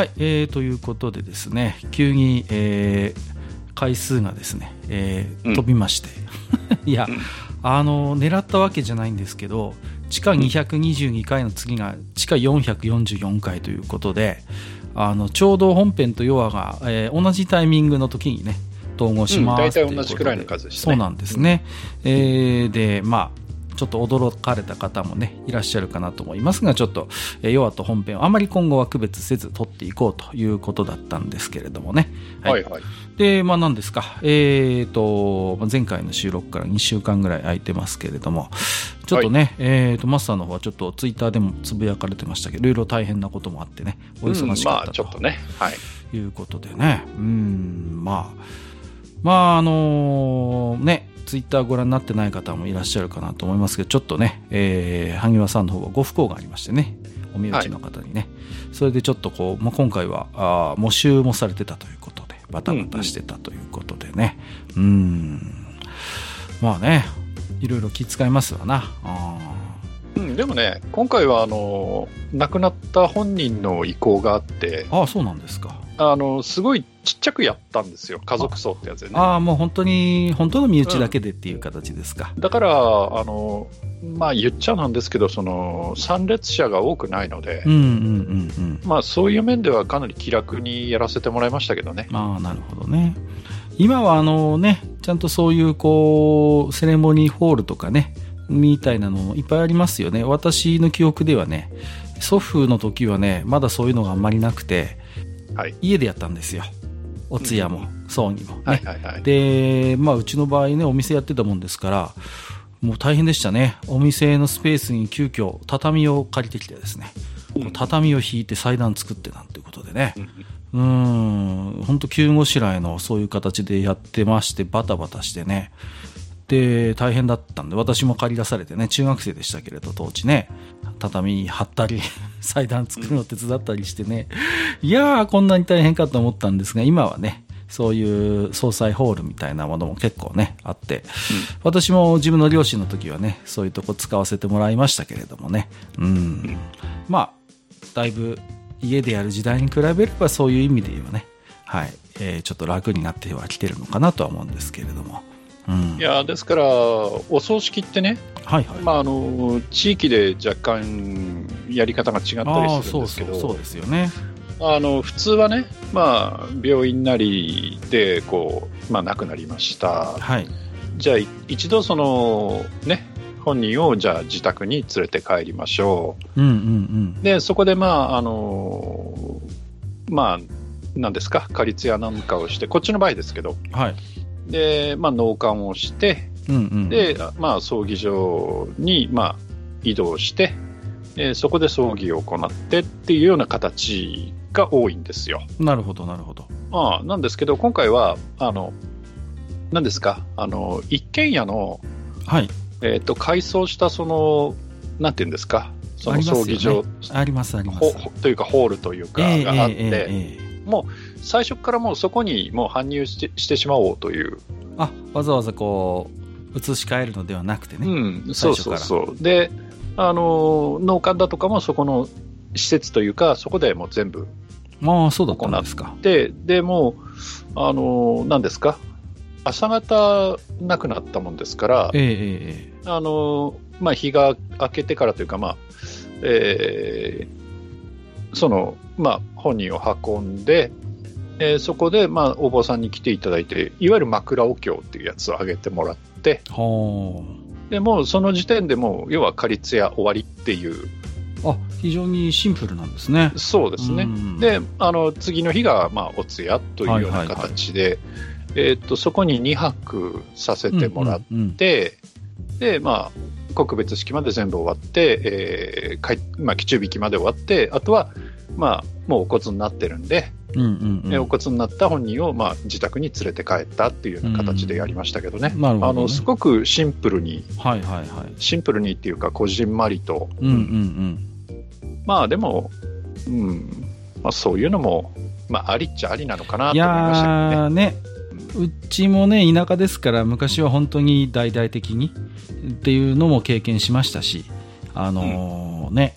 はい、えー、ということでですね、急に、えー、回数がですね、えー、飛びまして、うん、いや、うん、あの、狙ったわけじゃないんですけど、地下222回の次が地下444回ということで、あのちょうど本編とヨアが、えー、同じタイミングの時にね、統合します、うん、大体同じくらいの数ですね。そうなんですね。うん、えー、で、まあ、ちょっと驚かれた方もね、いらっしゃるかなと思いますが、ちょっと、えー、ヨアと本編をあまり今後は区別せず撮っていこうということだったんですけれどもね。はい、はい、はい、で、まあ何ですか、えっ、ー、と、前回の収録から2週間ぐらい空いてますけれども、ちょっとね、はい、えっ、ー、と、マスターの方はちょっとツイッターでもつぶやかれてましたけど、いろいろ大変なこともあってね、お忙しかったと、うん、まあ、ちょっとね、はい。いうことでね、うん、まあ、まあ、あのー、ね、ツイッターご覧になってない方もいらっしゃるかなと思いますけど、ちょっとね、えー、萩和さんの方がご不幸がありましてね、お身内の方にね、はい、それでちょっとこう、まあ、今回はあ募集もされてたということで、バタバタしてたということでね、うん、うんまあね、いろいろ気遣いますわな。うん、でもね、今回はあの亡くなった本人の意向があって、ああ、そうなんですか。あのすごいちっちゃくやったんですよ、家族葬ってやつでね。ああ、もう本当に、本当の身内だけでっていう形ですか。うん、だから、あのまあ、言っちゃなんですけど、その参列者が多くないので、まあ、そういう面ではかなり気楽にやらせてもらいましたけどね。ああ、なるほどね。今はあのね、ちゃんとそういうこうセレモニーホールとかね、みたいなのいっぱいありますよね。私の記憶ではね、祖父の時はね、まだそういうのがあんまりなくて、はい、家でやったんですよ。お通夜も、葬儀も、ね、はいはいはい、で、まあ、うちの場合ね、お店やってたもんですから、もう大変でしたね。お店のスペースに急遽畳を借りてきてですね、うん、畳を引いて祭壇作ってなんていうことでね、うん、本当急ごしらえのそういう形でやってまして、バタバタしてね、で、大変だったんで、私も借り出されてね、中学生でしたけれど、当時ね、畳張ったり、祭壇作るの手伝ったりしてね、いやー、こんなに大変かと思ったんですが、今はね、そういう総裁ホールみたいなものも結構ね、あって、うん、私も自分の両親の時はね、そういうとこ使わせてもらいましたけれどもね、うん。まあ、だいぶ家でやる時代に比べればそういう意味で言えばね、はい、えー、ちょっと楽になってはきてるのかなとは思うんですけれども。うん、いやですから、お葬式ってね、はいはい。まあ、あの地域で若干やり方が違ったりするんですけど、そうですよね。あの普通はね、まあ、病院なりでこう、まあ、亡くなりました、はい、じゃあ一度その、ね、本人をじゃあ自宅に連れて帰りましょう、うんうんうん、でそこで、まああのまあ、なんですか、仮通夜なんかをして、こっちの場合ですけど、はいで、まあ、納棺をして、うんうん、で、まあ、葬儀場に、まあ、移動して、えー、そこで葬儀を行ってっていうような形が多いんですよ。なるほど、なるほど。ああなんですけど、今回は、あの、何ですか、あの、一軒家の、はい。えっ、ー、と、改装した、その、なんていうんですか、その葬儀場、あります、あります。というか、ホールというか、があって、えー、もう、最初からもうそこにもう搬入してしてしまおうという。あわざわざこう移し替えるのではなくてね、うん、そうそうそう。であの農家だとかもそこの施設というかそこでもう全部まあそうだったんですか。ででもあの何ですか？朝方なくなったもんですから、ええあのまあ、日が明けてからというか、まあえー、そのまあ、本人を運んで、えー、そこで、まあ、お坊さんに来ていただいていわゆる枕お経っていうやつをあげてもらってでもうその時点でもう要は仮通夜終わりっていう。あ非常にシンプルなんですね。そうですね。で、あの次の日が、まあ、お通夜というような形で、えー、っとそこに2泊させてもらって、うんうんうん、で、まあ、告別式まで全部終わって、えーかいまあ、基中引きまで終わって、あとは、まあ、もうお骨になってるんで、うんうんうん、お骨になった本人を、まあ、自宅に連れて帰ったっていうような形でやりましたけどね、うん。どね。あのすごくシンプルに、はいはいはい、シンプルにっていうか、こじんまりと、うんうんうん、まあでも、うん。まあ、そういうのも、まあ、ありっちゃありなのかなと思いましたけどね。ねうちもね、田舎ですから、昔は本当に大々的にっていうのも経験しましたし、あのー、ね、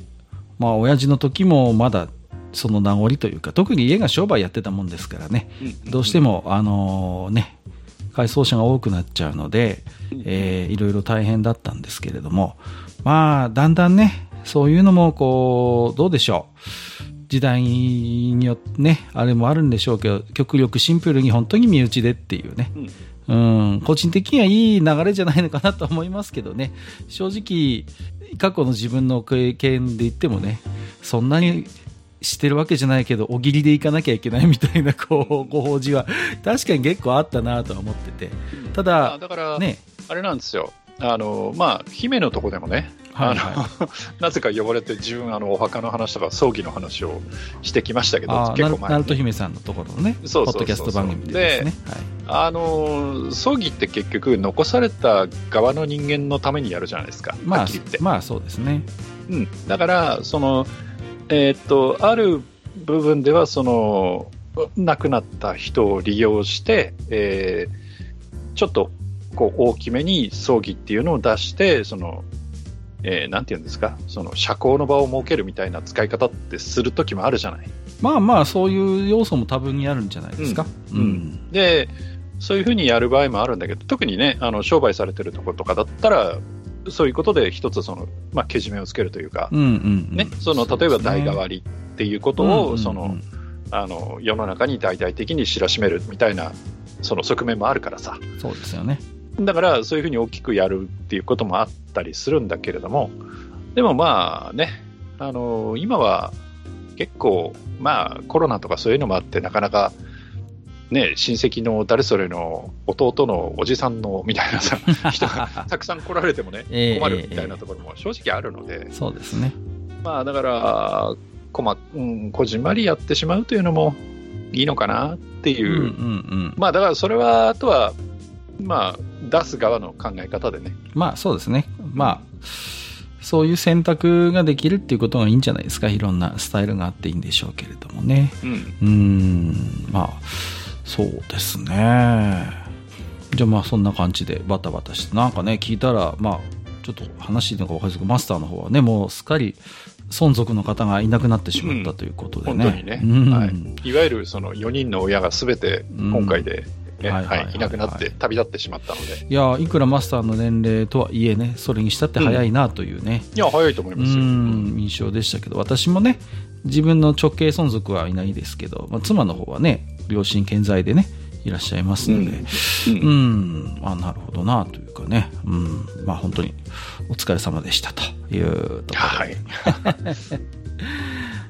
まあ、親父の時もまだその名残というか、特に家が商売やってたもんですからね、どうしても、あのね、改装者が多くなっちゃうので、えー、いろいろ大変だったんですけれども、まあ、だんだんね、そういうのも、こう、どうでしょう。時代によってね、あれもあるんでしょうけど、極力シンプルに本当に身内でっていうね、うん、うん。個人的にはいい流れじゃないのかなと思いますけどね、正直、過去の自分の経験で言ってもね、そんなにしてるわけじゃないけど、おぎりで行かなきゃいけないみたいな、こう、ご法事は、確かに結構あったなとは思ってて。ただ、だから、ね、あれなんですよ。あの、まあ、姫のとこでもね、はいはい、なぜか呼ばれて自分あのお墓の話とか葬儀の話をしてきましたけど結構前鳴門姫さんのところのねそうそうポッドキャスト番組でですね、はい、あの葬儀って結局残された側の人間のためにやるじゃないですかまあまあそうですね、うん、だからそのえー、っとある部分ではその亡くなった人を利用して、えー、ちょっとこう大きめに葬儀っていうのを出してそのえー、なんていうんですか、その社交の場を設けるみたいな使い方ってする時もあるじゃない。まあまあ、そういう要素も多分にあるんじゃないですか？うん。うん、で、そういうふうにやる場合もあるんだけど、特にね、あの商売されてるところとかだったら、そういうことで一つその、まあ、けじめをつけるというか、うんうん、ね、その例えば代替わりっていうことを、その、あの世の中に大々的に知らしめるみたいなその側面もあるからさ。そうですよね。だからそういうふうに大きくやるっていうこともあったりするんだけれども、でもまあね、あの今は結構、まあコロナとかそういうのもあって、なかなかね、親戚の誰それの弟のおじさんのみたいなさ 人がたくさん来られてもね、困るみたいなところも正直あるので、そうですね。まあだから、こま、うん、こじんまりやってしまうというのもいいのかなっていう、うんうんうん、まあだからそれは、あとは、まあ、出す側の考え方でね。まあそうですね。まあ、そういう選択ができるっていうことがいいんじゃないですか。いろんなスタイルがあっていいんでしょうけれどもね。うん。うんまあ、そうですね。じゃあまあそんな感じでバタバタして、なんかね、聞いたら、まあ、ちょっと話のか分かりますけど、マスターの方はね、もうすっかり存続の方がいなくなってしまったということでね。うん、本当にね。うん、はい。いわゆるその4人の親がすべて今回で、ね、はいはい、いなくなって旅立ってしまったので。いやいくらマスターの年齢とはいえね、それにしたって早いなというね。うん、いや、早いと思いますよ。印象でしたけど、私もね、自分の直系存続はいないですけど、まあ、妻の方はね、両親健在でね、いらっしゃいますので、うん、うん、あなるほどなというかね、うん、まあ本当にお疲れ様でしたというところで。はい。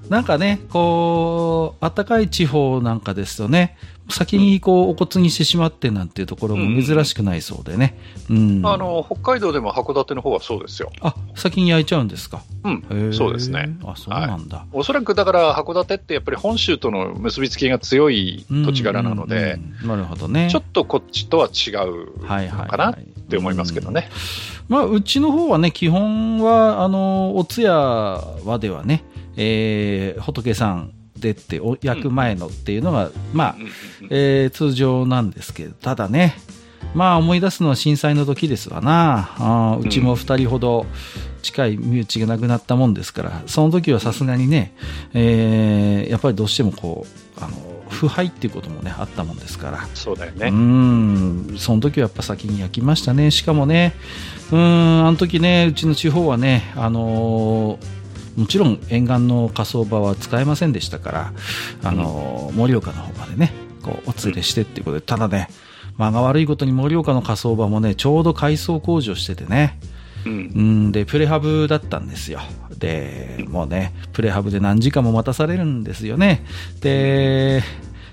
なんかね、こう、暖かい地方なんかですとね、先にこうお骨にしてしまってなんていうところも珍しくないそうでね、うん、あの北海道でも函館の方はそうですよ。あ先に焼いちゃうんですか？うん。そうですね。あそうなんだ、はい、おそらくだから函館ってやっぱり本州との結びつきが強い土地柄なので、うん。うんうん、なるほどね。ちょっとこっちとは違うのかなって思いますけどね、まあ、うちの方はね基本はあのお通夜はではね、えー、仏さんでって焼く前のっていうのが、まあ、えー、通常なんですけど、ただね、まあ思い出すのは震災の時ですわな。あうちも2人ほど近い身内が亡くなったもんですから、その時はさすがにね、えー、やっぱりどうしてもこう、あの、腐敗っていうこともね、あったもんですから。そうだよね。うん、その時はやっぱ先に焼きましたね。しかもね、うん、あの時ね、うちの地方はね、あのーもちろん沿岸の火葬場は使えませんでしたから、あの、盛岡の方までね、こう、お連れしてっていうことで、ただね、間が悪いことに盛岡の火葬場もね、ちょうど改装工事をしててね、うん、で、プレハブだったんですよ。で、もうね、プレハブで何時間も待たされるんですよね。で、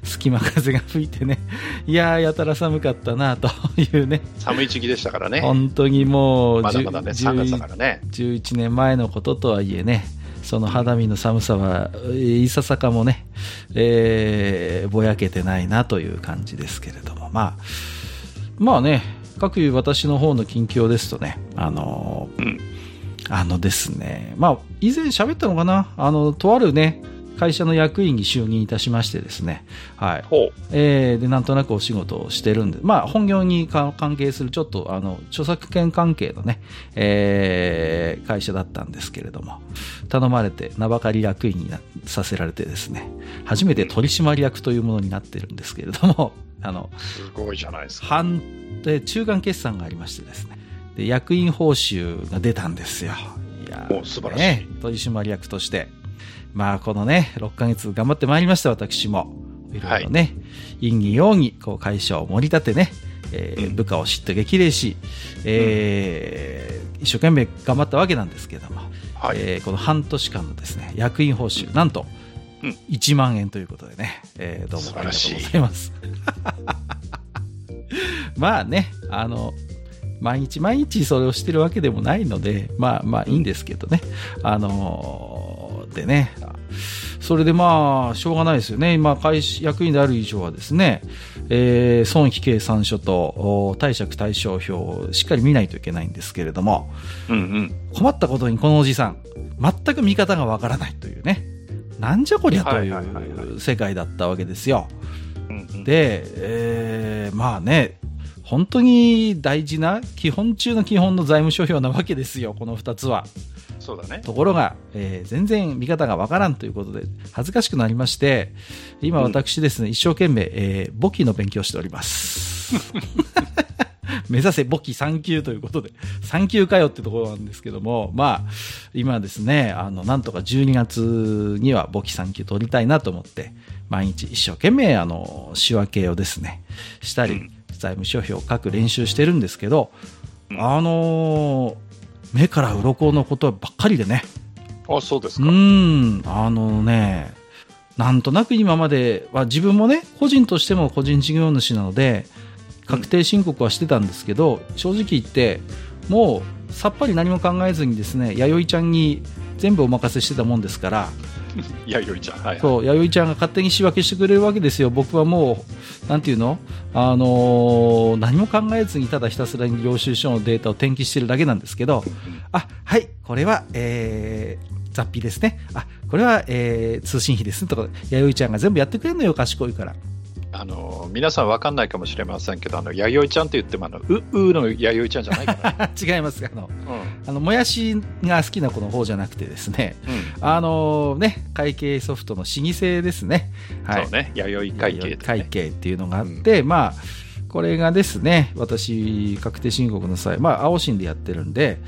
隙間風が吹いてね、いやー、やたら寒かったなというね。寒い時期でしたからね。本当にもう、まだまだね、3月だからね。11年前のこととはいえね、その肌身の寒さは、いささかもね、えー、ぼやけてないなという感じですけれども、まあ、まあね、各いう私の方の近況ですとね、あの、うん、あのですね、まあ、以前喋ったのかな、あの、とあるね、会社の役員に就任いたしましてですね、はい。えー、で、なんとなくお仕事をしてるんで、まあ、本業に関係するちょっと、あの、著作権関係のね、えー、会社だったんですけれども、頼まれて名ばかり役員にさせられてですね、初めて取締役というものになってるんですけれども、あの、すごいじゃないですか。半、で、中間決算がありましてですね、で、役員報酬が出たんですよ。いや、もう素晴らしい。ね、取締役として。まあ、このね、6ヶ月頑張ってまいりました、私も。いろいろね、はい、陰に陽に、こう、会社を盛り立てね、えー、部下を知って激励し、えー、一生懸命頑張ったわけなんですけれども、はい、えー、この半年間のですね、役員報酬、なんと、1万円ということでね、えー、どうもありがとうございます。まあね、あの、毎日毎日それをしてるわけでもないので、まあまあいいんですけどね。あのー、でね、それでまあ、しょうがないですよね。今、会役員である以上はですね、えー、損益計算書と貸借対照表をしっかり見ないといけないんですけれども、うんうん、困ったことにこのおじさん、全く見方がわからないというね、なんじゃこりゃという世界だったわけですよ。で、えー、まあね、本当に大事な基本中の基本の財務諸表なわけですよ、この2つは。そうだね。ところが、えー、全然見方がわからんということで、恥ずかしくなりまして、今私ですね、うん、一生懸命、えー、簿記の勉強しております。目指せ簿記3級ということで、3級かよってところなんですけども、まあ、今ですね、あの、なんとか12月には簿記3級取りたいなと思って、毎日一生懸命、あの、仕分けをですね、したり、うん財務諸表を書く練習してるんですけど、あのー、目から鱗のことばっかりでね。あ、そうですか。うん、あのね、なんとなく今までは自分もね、個人としても個人事業主なので、確定申告はしてたんですけど、うん、正直言って、もうさっぱり何も考えずにですね、弥生ちゃんに全部お任せしてたもんですから、弥生ちゃん、はい、そう弥生ちゃんが勝手に仕分けしてくれるわけですよ、僕はもう、なんていうの、あのー、何も考えずにただひたすらに領収書のデータを転記してるだけなんですけど、あはい、これは、えー、雑費ですね、あこれは、えー、通信費ですね。とか、弥生ちゃんが全部やってくれるのよ、賢いから。あの皆さん分かんないかもしれませんけど、あの弥生ちゃんって言ってもあのううの弥生ちゃんじゃないから、ね、違います。あの、うん、あのもやしが好きな子の方じゃなくてですね、うん、あのね会計ソフトの老舗ですね、はい、そうね。弥生会計、ね、会計っていうのがあって、うん、まあこれがですね私確定申告の際まあ青信でやってるんで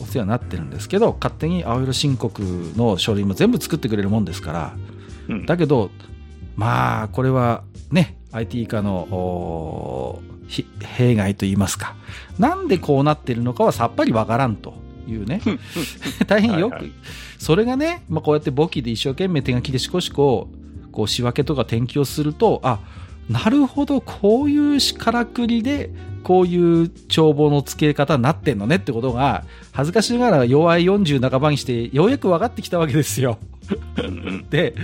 お世話になってるんですけど勝手に青色申告の書類も全部作ってくれるもんですから、だけどまあこれはね、IT 化の弊害といいますか、なんでこうなってるのかはさっぱりわからんというね、大変よく、はいはい、それがね、まあ、こうやって簿記で一生懸命手書きでしこしこ、こう仕分けとか転記をすると、あ、なるほど、こういうからくりで、こういう帳簿の付け方になってんのねってことが、恥ずかしながら弱い40半ばにして、ようやく分かってきたわけですよ。で、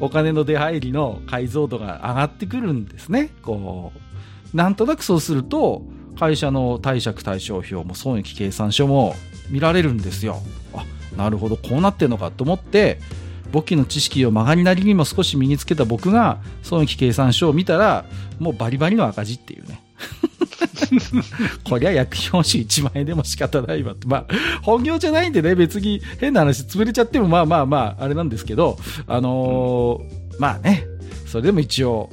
お金の出入りの解像度が上がってくるんですね。こう、なんとなくそうすると、会社の貸借対照表も損益計算書も見られるんですよ。あ、なるほど、こうなってんのかと思って、簿記の知識を曲がりなりにも少し身につけた僕が損益計算書を見たら、もうバリバリの赤字っていうね。こりゃ薬品報酬1万円でも仕方ないわって。まあ、本業じゃないんでね、別に変な話潰れちゃってもまあまあまあ、あれなんですけど、あのー、まあね、それでも一応、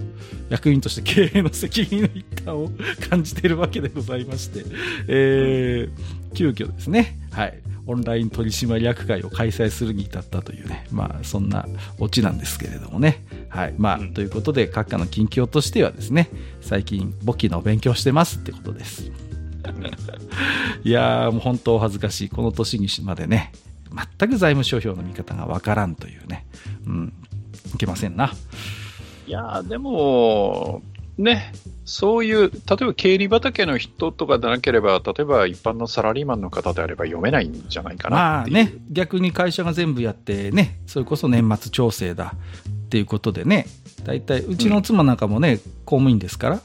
役員として経営の責任の一端を感じているわけでございまして、えー、急遽ですね、はい、オンライン取締役会を開催するに至ったというね、まあ、そんなオチなんですけれどもね。はい。まあ、ということで、閣下の近況としてはですね、最近、簿記の勉強してますってことです。いやー、もう本当お恥ずかしい。この年にまでね、全く財務諸表の見方がわからんというね。うん。いけませんな。いやでも、ね、そういう、例えば経理畑の人とかでなければ、例えば一般のサラリーマンの方であれば読めないんじゃないかなまあね、逆に会社が全部やってね、それこそ年末調整だ。っていうことでね、大体、うちの妻なんかもね、うん、公務員ですから、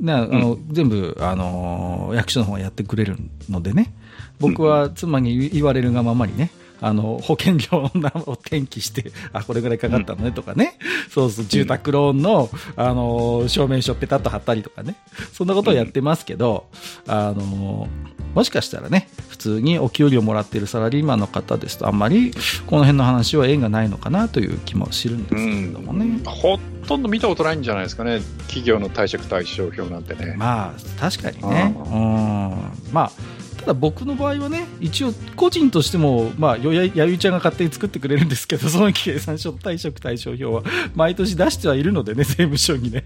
ね、あの、うん、全部、あの役所の方がやってくれるのでね、僕は妻に言われるがままにね、あの、保険料を転記して、あ、これぐらいかかったのねとかね、うん、そうそう、住宅ローンの、あの、証明書ペタッと貼ったりとかね、そんなことをやってますけど、うん、あの、もしかしたらね、普通にお給料もらっているサラリーマンの方ですと、あんまりこの辺の話は縁がないのかなという気もするんですけれどもね。うん、ほとんど見たことないんじゃないですかね、企業の退職対象表なんてね。まあ、確かにね。うん。まあただ僕の場合はね、一応個人としても、まあ、ややゆちゃんが勝手に作ってくれるんですけど、その計算書退職対象表は 毎年出してはいるのでね、税務署にね。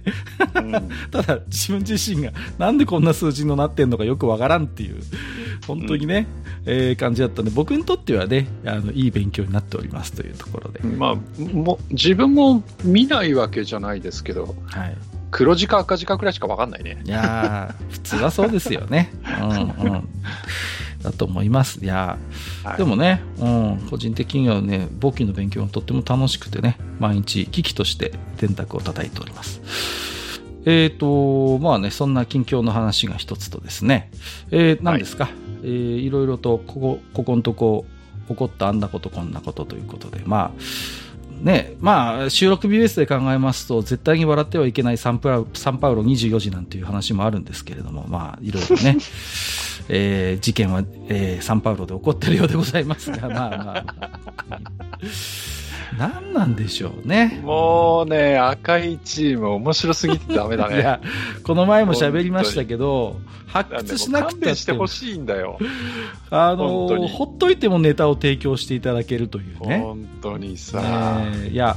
うん、ただ、自分自身がなんでこんな数字になってんのかよくわからんっていう、本当にね、うん、えー、感じだったんで、僕にとってはね、あの、いい勉強になっておりますというところで。まあ、も自分も見ないわけじゃないですけど、はい。黒字か赤字かくらいしか分かんないね。いや普通はそうですよね。うんうん。だと思います。いや、はい、でもね、うん、個人的にはね、簿記の勉強がとっても楽しくてね、毎日機器として電卓を叩いております。えっ、ー、と、まあね、そんな近況の話が一つとですね、えー、何ですか、はい、えー、いろいろと、ここ、ここのとこ、起こったあんなことこんなことということで、まあ、ね、まあ、収録日ベースで考えますと、絶対に笑ってはいけないサンパウサンパウロ24時なんていう話もあるんですけれども、まあ、いろいろね、えー、事件は、えー、サンパウロで起こってるようでございますが、まあまあ。何なんでしょうね。もうね、赤いチーム面白すぎてダメだね。いや、この前も喋りましたけど、発掘しなくてしてほしいんだよ。あの、ほっといてもネタを提供していただけるというね。本当にさ。ね、いや、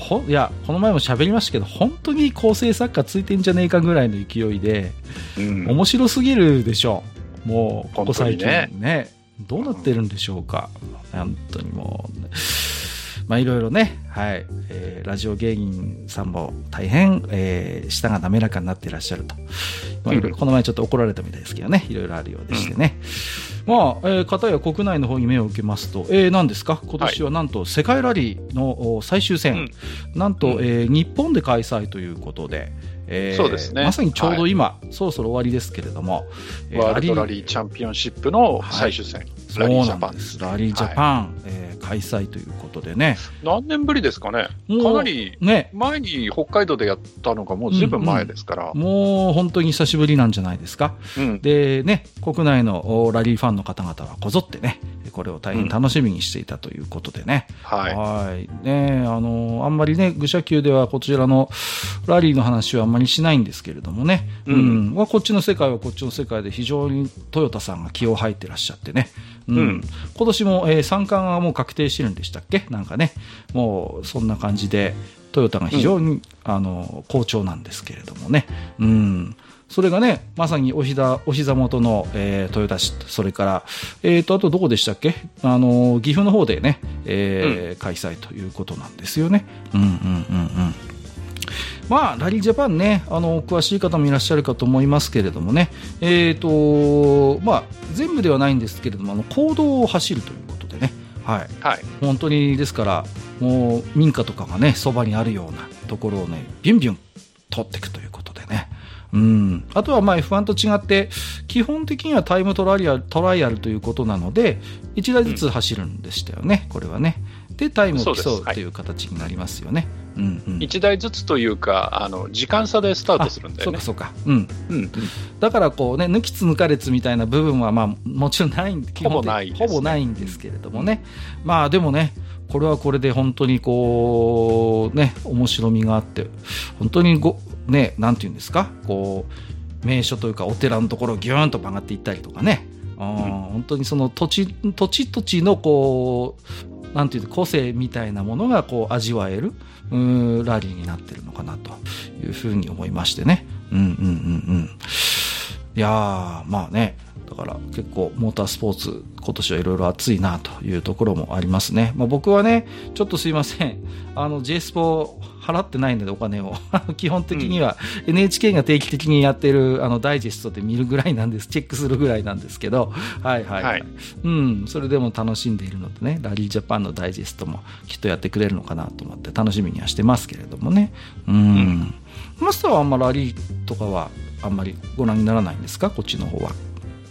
ほいやこの前も喋りましたけど本当に構成作家ついてんじゃねえかぐらいの勢いで、うん、面白すぎるでしょう。もうここ最近。ね。ね。どうなってるんでしょうか。本当にもう、まあいろいろね、はい、えー、ラジオ芸人さんも大変、えー、舌が滑らかになっていらっしゃると。まあ、いろいろ、この前ちょっと怒られたみたいですけどね、いろいろあるようでしてね。うん、まあ、えー、方や国内の方に目を受けますと、えー、何ですか？今年はなんと世界ラリーの最終戦、はい、なんと、うん、えー、日本で開催ということで、えー、そうですね。まさにちょうど今、はい、そろそろ終わりですけれども、ワールドラリーチャンピオンシップの最終戦、はい、ラリージャパンです。ラリージャパン、はい、えー、開催ということでね。何年ぶりですかね。かなり、ね、前に北海道でやったのがもうずいぶん前ですから、うん。うん、もう本当に久しぶりなんじゃないですか。うん、でね、国内のラリーファンの方々はこぞってね、これを大変楽しみにしていたということでね。うん、はい。はい。ね、あの、あんまりね、愚者級ではこちらのラリーの話はあんまりしないんですけれどもね、うん、うん、こっちの世界はこっちの世界で非常にトヨタさんが気を吐いてらっしゃってね、うん、うん、今年も、えー、三冠はもう確定してるんでしたっけ？なんかね、もうそんな感じで、トヨタが非常に、うん、あの好調なんですけれどもね、うん、それがね、まさにお膝お膝元の、えー、豊田市、それから、えーと、あとどこでしたっけ？あの、岐阜の方でね、えー、うん、開催ということなんですよね。うんうんうんうん。まあ、ラリージャパンね、あの、詳しい方もいらっしゃるかと思いますけれどもね、えっ、ー、と、まあ、全部ではないんですけれども、あの、行動を走るということでね、はい。はい。本当に、ですから、もう、民家とかがね、そばにあるようなところをね、ビュンビュン通っていくということでね、うん、あとはまあ F1 と違って、基本的にはタイムトライアルトライアルということなので、1台ずつ走るんでしたよね、うん、これはね。で、タイムを競うという形になりますよね。うんうん、1台ずつというか、あの時間差でスタートするんだよね。そうか、そうか。うん。うん、だから、こうね、抜きつ抜かれつみたいな部分は、まあ、もちろんないんほぼない、ね、ほぼないんですけれどもね。うん、まあ、でもね、これはこれで本当にこう、ね、面白みがあって、本当にご、ね、なんていうんですか、こう、名所というかお寺のところをギューンと曲がっていったりとかね、うん、本当にその土地、土地土地のこう、なんていう個性みたいなものがこう味わえる、うん、ラリーになってるのかなというふうに思いましてね。うんうんうんうん。いやー、まあね、だから結構モータースポーツ今年はいろいろ熱いなというところもありますね。まあ、僕はね、ちょっとすいません。あの J スポ払ってないのでお金を。基本的には NHK が定期的にやってるあのダイジェストで見るぐらいなんです。チェックするぐらいなんですけど。はいはい、はい、うん。それでも楽しんでいるのでね、ラリージャパンのダイジェストもきっとやってくれるのかなと思って楽しみにはしてますけれどもね。うん。うん、マスターはあんまラリーとかはあんまりご覧にならないんですか？こっちの方は。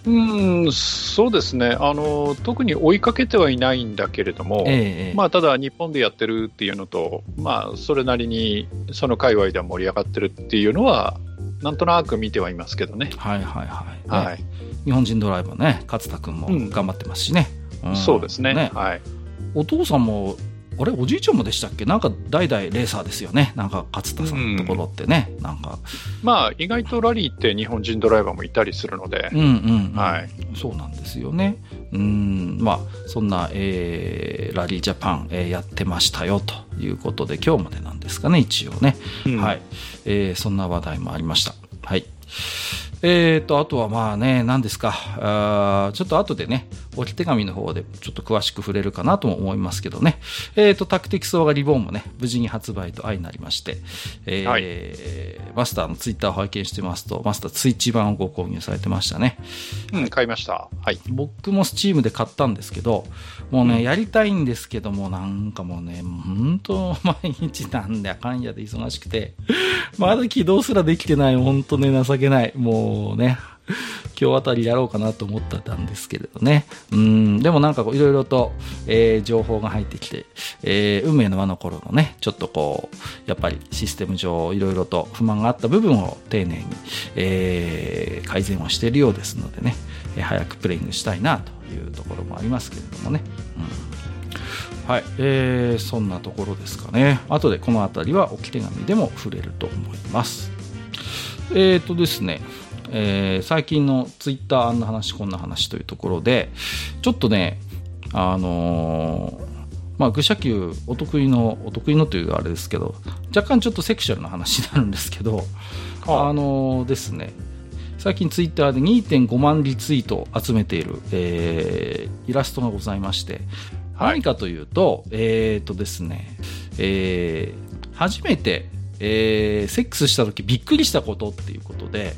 うんそうですね。あの、特に追いかけてはいないんだけれども、えまあ、ただ、日本でやってるっていうのと、まあ、それなりにその界隈では盛り上がってるっていうのは、なんとなく見てはいますけどね。はいはいはい。はい、日本人ドライバーね、勝田君も頑張ってますしね。うん、そうですね、ね、はい、お父さんもあれおじいちゃんもでしたっけ？なんか代々レーサーですよね。なんか勝田さんのところってね、うん、なんか。まあ意外とラリーって日本人ドライバーもいたりするので。うんうん、うん、はい。そうなんですよね。うん。まあそんな、えー、ラリージャパン、えー、やってましたよということで今日までなんですかね一応ね、うん、はい、えー、そんな話題もありました。はい。えーと、あとはまあね、何ですか、あちょっと後でね、置き手紙の方でちょっと詳しく触れるかなとも思いますけどね、えーと、タクティクスオーガリボーンもね、無事に発売と相なりまして、えー、はい、マスターのツイッターを拝見してますと、マスターツイッチ版をご購入されてましたね。うん、買いました。はい。僕もスチームで買ったんですけど、もうね、うん、やりたいんですけども、なんかもうね、本当毎日なんであかんやで忙しくて、まだ起動すらできてない、本当ね、情けない。もううね、今日あたりやろうかなと思ったんですけれどね。うん、でもなんかいろいろと、えー、情報が入ってきて、えー、運命の輪の頃のね、ちょっとこう、やっぱりシステム上いろいろと不満があった部分を丁寧に、えー、改善をしているようですのでね、え、早くプレイングしたいなというところもありますけれどもね。うん、はい、えー、そんなところですかね。後でこの辺りは置き手紙でも触れると思います。えっ、ー、とですね、えー、最近のツイッターあんな話こんな話というところでちょっとねあのー、まあ、愚者級お得意のお得意のというあれですけど若干ちょっとセクシュアルな話になるんですけど、あのー、ですね最近ツイッターで2.5万リツイートを集めている、えー、イラストがございまして、はい、何かというと、えっ、ー、とですね、えー、初めて、えー、セックスした時びっくりしたことっていうことで、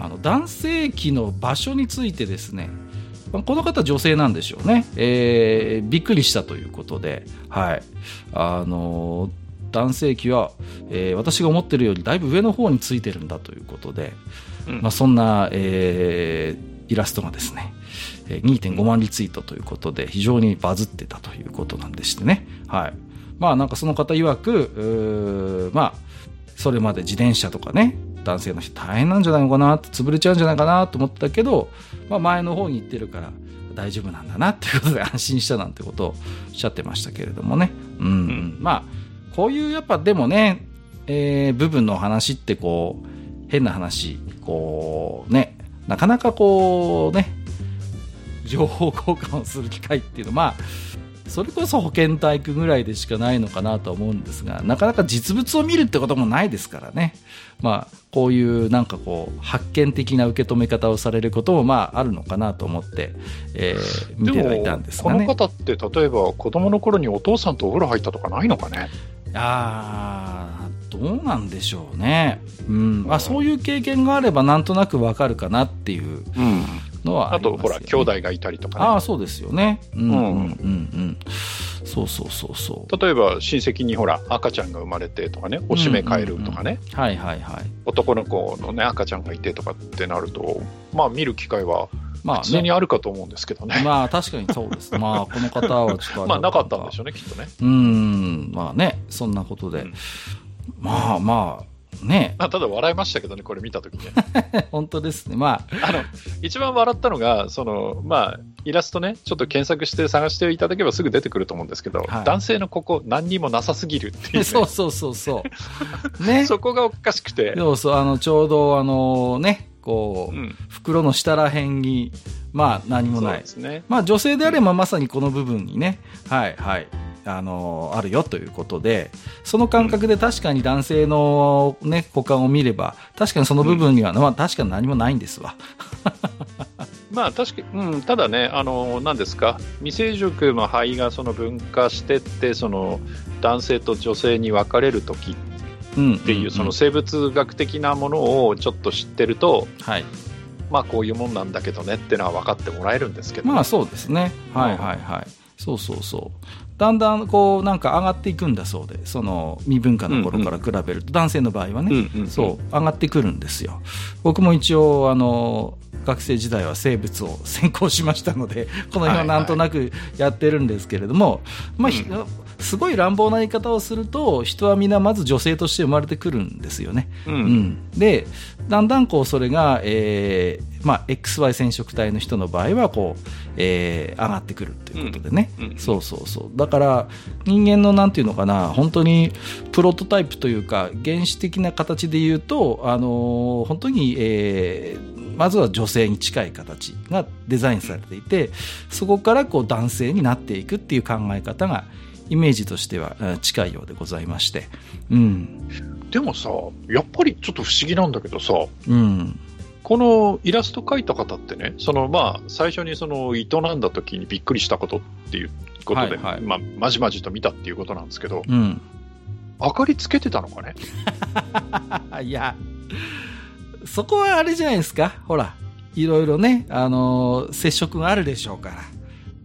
あの男性器の場所についてですね、この方女性なんでしょうね、えー、びっくりしたということで、はい、あの男性器は、えー、私が思ってるよりだいぶ上の方についてるんだということで、うん、まあ、そんな、えー、イラストがですね、2.5万リツイートということで非常にバズってたということなんでしてね、はい、まあなんかその方曰くまあそれまで自転車とかね男性の人大変なんじゃないのかなって潰れちゃうんじゃないかなと思ったけど、まあ、前の方に行ってるから大丈夫なんだなっていうことで安心したなんてことをおっしゃってましたけれどもね。うん、まあこういうやっぱでもね、えー、部分の話ってこう変な話こうねなかなかこうね情報交換をする機会っていうのはまあそれこそ保健体育ぐらいでしかないのかなと思うんですが、なかなか実物を見るってこともないですからね。まあ、こういうなんかこう、発見的な受け止め方をされることもまああるのかなと思って、えー、見てはいたんですがね。この方って例えば子供の頃にお父さんとお風呂入ったとかないのかね？あどうなんでしょうね。うん。まあ、そういう経験があればなんとなくわかるかなっていうのはあ、ね、あと、ほら、兄弟がいたりとかね。ああ、そうですよね。うん、うん、うん、うん。そうそうそうそう。例えば、親戚にほら、赤ちゃんが生まれてとかね、おしめ変えるとかね、うんうんうん。はいはいはい。男の子のね、赤ちゃんがいてとかってなると、まあ、見る機会は、まあ、普通にあるかと思うんですけどね。まあ、確かにそうです。まあ、この方はちょっとまあ、なかったんでしょうね、きっとね。うん、まあね、そんなことで。うん、まあまあ、ねまあ、ただ笑いましたけどね、これ見たときね。本当ですね。まあ。あの、一番笑ったのが、その、まあ、イラストね、ちょっと検索して探していただければすぐ出てくると思うんですけど、はい、男性のここ何にもなさすぎるっていう、ね、そうそうそうそう。ね。そこがおかしくて。そうそう、あの、ちょうどあのね、こう、うん、袋の下らへんに、まあ何もない。ね、まあ女性であればまさにこの部分にね、はいはい。あの、あるよということで、その感覚で確かに男性のね、股間を見れば、確かにその部分には、うん、まあ確かに何もないんですわ。まあ確かに、うん、ただね、あの、何ですか、未成熟の肺がその分化してって、その男性と女性に分かれるときっていう、その生物学的なものをちょっと知ってると、はい、まあこういうもんなんだけどねっていうのは分かってもらえるんですけど、ね、まあそうですね。はいはいはい。そうそうそう。だんだんこうなんか上がっていくんだそうで、その未文化の頃から比べると、男性の場合はね、そう。上がってくるんですよ。僕も一応あの学生時代は生物を専攻しましたので、この辺はなんとなくやってるんですけれども、まあ、すごい乱暴な言い方をすると人は皆まず女性として生まれてくるんですよね。うん、うん、でだんだんこうそれが、えーまあ、XY 染色体の人の場合はこう、えー、上がってくるということでね、うん。うん、そうそうそう。だから人間のなんていうのかな本当にプロトタイプというか原始的な形で言うと、あのー、本当に、えー、まずは女性に近い形がデザインされていてそこからこう男性になっていくっていう考え方がイメージとしては近いようでございまして、うん、でもさやっぱりちょっと不思議なんだけどさ、うん、このイラスト描いた方ってねそのまあ最初にその営んだ時にびっくりしたことっていうことで、はいはい、まあ、まじまじと見たっていうことなんですけど、うん、明かりつけてたのかね？いやそこはあれじゃないですか？ほらいろいろね、あのー、接触があるでしょうから。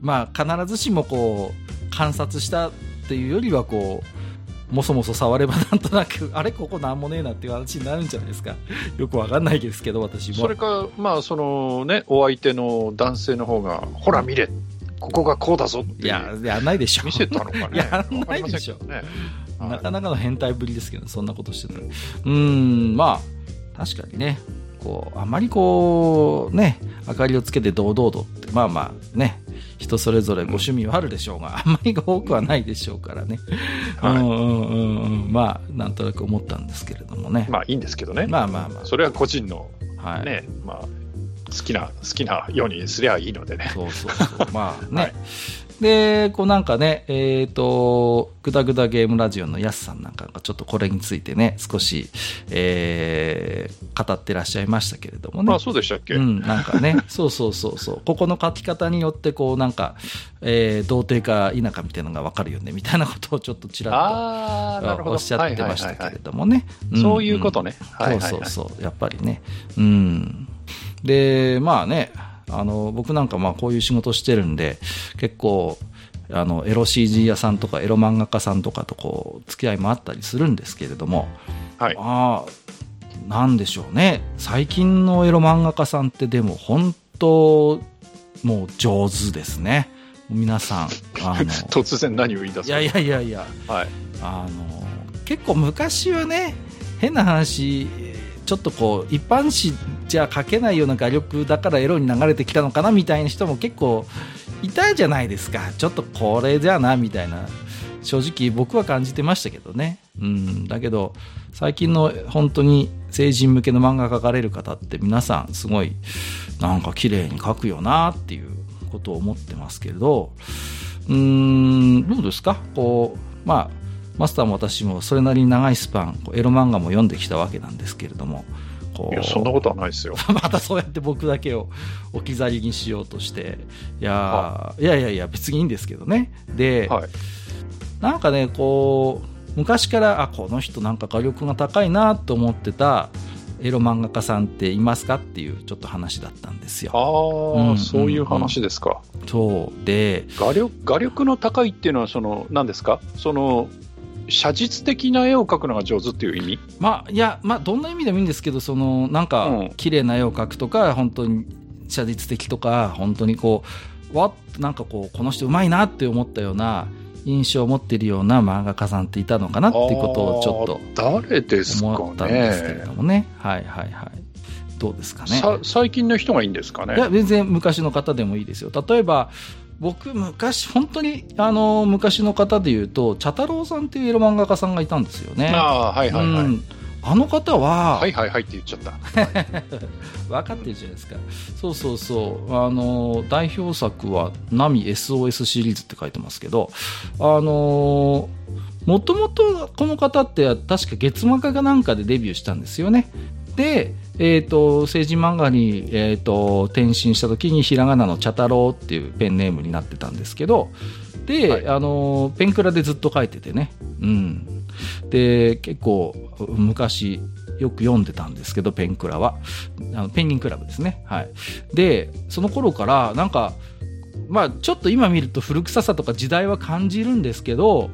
まあ必ずしもこう観察したっていうよりはこうもそもそ触ればなんとなく あれここなんもねえなっていう話になるんじゃないですか。よくわかんないですけど私も。それかまあそのねお相手の男性の方がほら見れここがこうだぞっていややんないでしょ。見せたのかね。やんないでしょ、ね、なかなかの変態ぶりですけどそんなことしてたら。うんまあ確かにねこうあまりこうね明かりをつけて堂々とってまあまあね人それぞれご趣味はあるでしょうが、あんまり多くはないでしょうからね。はい、うんうんうん。まあ、なんとなく思ったんですけれどもね。まあいいんですけどね。まあまあまあ。それは個人の、はい、ね、まあ、好きな、好きなようにすりゃいいのでね。そうそうそう。まあね。はいで、こうなんかね、えっ、ー、と、ぐだぐだゲームラジオのやすさんなんかがちょっとこれについてね、少し、えー、語ってらっしゃいましたけれどもね。あ、そうでしたっけ？うん、なんかね、そうそうそうそう。ここの書き方によって、こうなんか、えー、童貞か否かみたいなのがわかるよね、みたいなことをちょっとちらっとおっしゃってましたけれどもね。そういうことね。そうそうそう。やっぱりね。うん。で、まあね、あの僕なんかまあこういう仕事してるんで結構あのエロ CG 屋さんとかエロ漫画家さんとかとこう付き合いもあったりするんですけれども、はい、あなんでしょうね。最近のエロ漫画家さんってでも本当もう上手ですね。皆さんあの 突然何を言い出すいやいやいやいや、はい、あの結構昔はね変な話ちょっとこう一般紙じゃ書けないような画力だからエロに流れてきたのかなみたいな人も結構いたじゃないですか。ちょっとこれじゃなみたいな。正直僕は感じてましたけどね、うん、だけど最近の本当に成人向けの漫画描かれる方って皆さんすごいなんか綺麗に描くよなっていうことを思ってますけれど。うーん。どうですか？こうまあマスターも私もそれなりに長いスパンエロ漫画も読んできたわけなんですけれどもいやそんなことはないですよ。またそうやって僕だけを置き去りにしようとしていやい。やいやいや別にいいんですけどね。で、はい、なんかねこう昔からあこの人なんか画力が高いなと思ってたエロ漫画家さんっていますかっていうちょっと話だったんですよ。ああ、うんうん、そういう話ですか。そう。で画力画力の高いっていうのはその何ですか？その写実的な絵を描くのが上手っていう意味？まあいやまあどんな意味でもいいんですけどそのなんか綺麗な絵を描くとか、うん、本当に写実的とか本当にこうわっなんかこうこの人うまいなって思ったような印象を持っているような漫画家さんっていたのかなっていうことをちょっと誰ですか、ね、思ったんですけれどもね。はいはいはい。どうですかね。最近の人がいいんですかね？いや全然昔の方でもいいですよ。例えば僕、昔、本当に、あの、昔の方で言うと、茶太郎さんっていうエロ漫画家さんがいたんですよね。ああ、はいはいはい。うん、あの方は、はいはいはいって言っちゃった。分かってるじゃないですか。そうそうそう。あの、代表作は、ナミ SOS シリーズって書いてますけど、あの、もともとこの方って確か月漫画かなんかでデビューしたんですよね。で、えっ、ー、と、政治漫画に、えっ、ー、と、転身した時にひらがなの茶太郎っていうペンネームになってたんですけど、で、はい、あの、ペンクラでずっと書いててね。うん。で、結構昔よく読んでたんですけど、ペンクラは。あのペンギンクラブですね。はい。で、その頃からなんか、まあちょっと今見ると古臭さとか時代は感じるんですけど、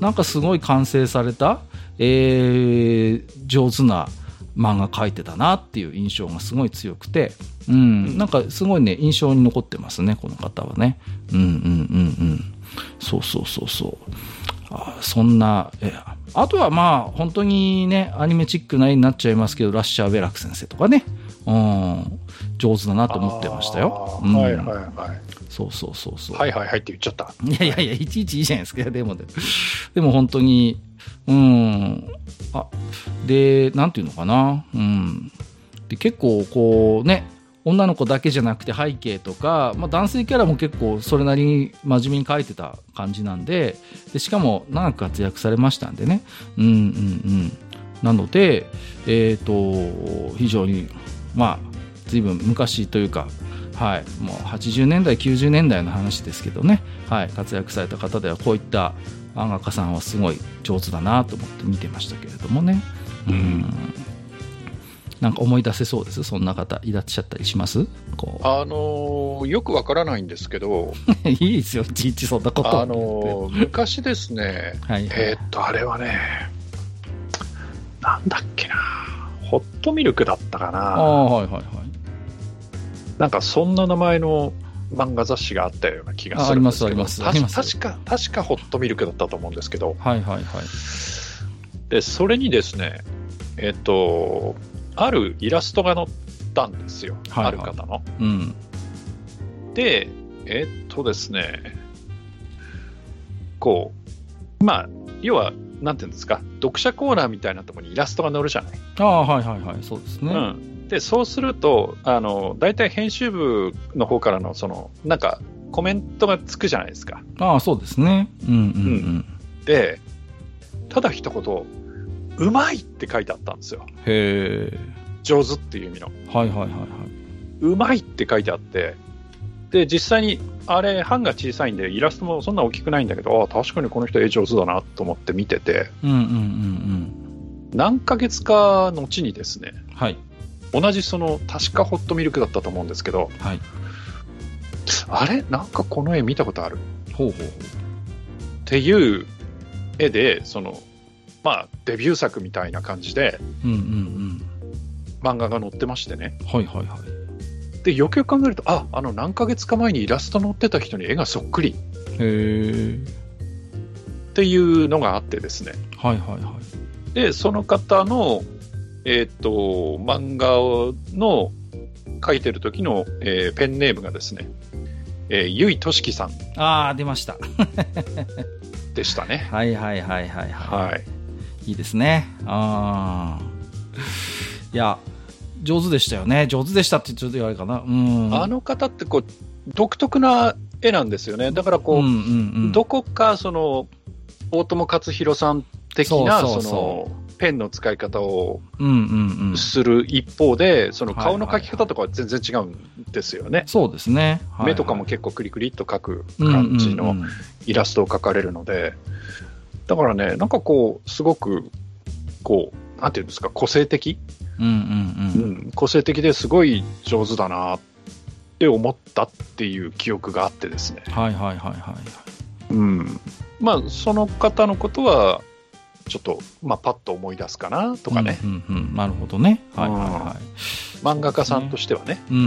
なんかすごい完成された、えー、上手な漫画描いてたなっていう印象がすごい強くて、うん、なんかすごいね、印象に残ってますね、この方はね。うんうんうんうん。そうそうそうそう。あそんな、え、あとはまあ、本当にね、アニメチックな絵になっちゃいますけど、ラッシャー・ベラク先生とかね、うん、上手だなと思ってましたよ。うん、はいはいはい。そうそうそうそう。はいはいはいって言っちゃった。いやいやいや、いちいちいいじゃないですか。でもで、でも本当に、うん、あ、で、なんていうのかな、うん。で、結構こうね、女の子だけじゃなくて背景とか、まあ、男性キャラも結構それなりに真面目に描いてた感じなんででしかも長く活躍されましたんでね。うんうんうん。なのでえっ、ー、と非常にまあ随分昔というかはい、もう80年代、90年代の話ですけどね、はい、活躍された方ではこういった漫画家さんはすごい上手だなと思って見てましたけれどもね。うん。なんか思い出せそうです。そんな方いらっしゃったりします？あのー、よくわからないんですけど。いいですよ。いちいちそんなこと。あのー、昔ですね。はい、えー、っとあれはねなんだっけな。ホットミルクだったかな。あはいはいはい。なんかそんな名前の漫画雑誌があったような気がするんですけど。ありますあります確か確かホットミルクだったと思うんですけど。はいはいはい。でそれにですねえっとあるイラストが載ったんですよ、はいはい、ある方の。うん、で、えー、っとですね、こう、まあ、要は、なんていうんですか、読者コーナーみたいなところにイラストが載るじゃない。ああ、はいはいはい、そうですね。うん、で、そうすると、あの、大体編集部の方からの、その、なんか、コメントがつくじゃないですか。ああ、そうですね。うんうん、うん、で、ただ一言、うまいって書いてあったんですよ。へえ。上手っていう意味の。はいはいはいはい。うまいって書いてあって、で、実際に、あれ、版が小さいんで、イラストもそんな大きくないんだけど、あ確かにこの人絵上手だなと思って見てて、うんうんうんうん。何ヶ月か後にですね、はい。同じその、確かホットミルクだったと思うんですけど、はい。あれ？なんかこの絵見たことある？ほうほうほう。っていう絵で、その、まあ、デビュー作みたいな感じで、うんうんうん、漫画が載ってましてね。はいはいはい。で、よくよく考えると、あ、あの何ヶ月か前にイラスト載ってた人に絵がそっくり。へえ。っていうのがあってですね。はいはいはい。で、その方の、えっ、ー、と、漫画の描いてる時の、えー、ペンネームがですね、えー、ゆいとしきさん。ああ、出ました。でしたね。はいはいはいはいはい。はいいいですね。あいや、上手でしたよね。上手でしたってちょっと言われかな。うん。あの方ってこう、独特な絵なんですよね。だからこう、うんうんうん、どこかその、大友克洋さん的な、その、ペンの使い方をする一方で、その顔の描き方とかは全然違うんですよね。そうですね。目とかも結構クリクリっと描く感じのイラストを描かれるので、だからね、なんかこう、すごく、こう、なんていうんですか、個性的、うんうんうん、うん、個性的ですごい上手だなって思ったっていう記憶があってですね。はいはいはいはい。うん。まあ、その方のことは、ちょっと、まあ、パッと思い出すかなとかね。うんうんうん、なるほどね。はいはいはい。漫画家さんとしてはね。うんうん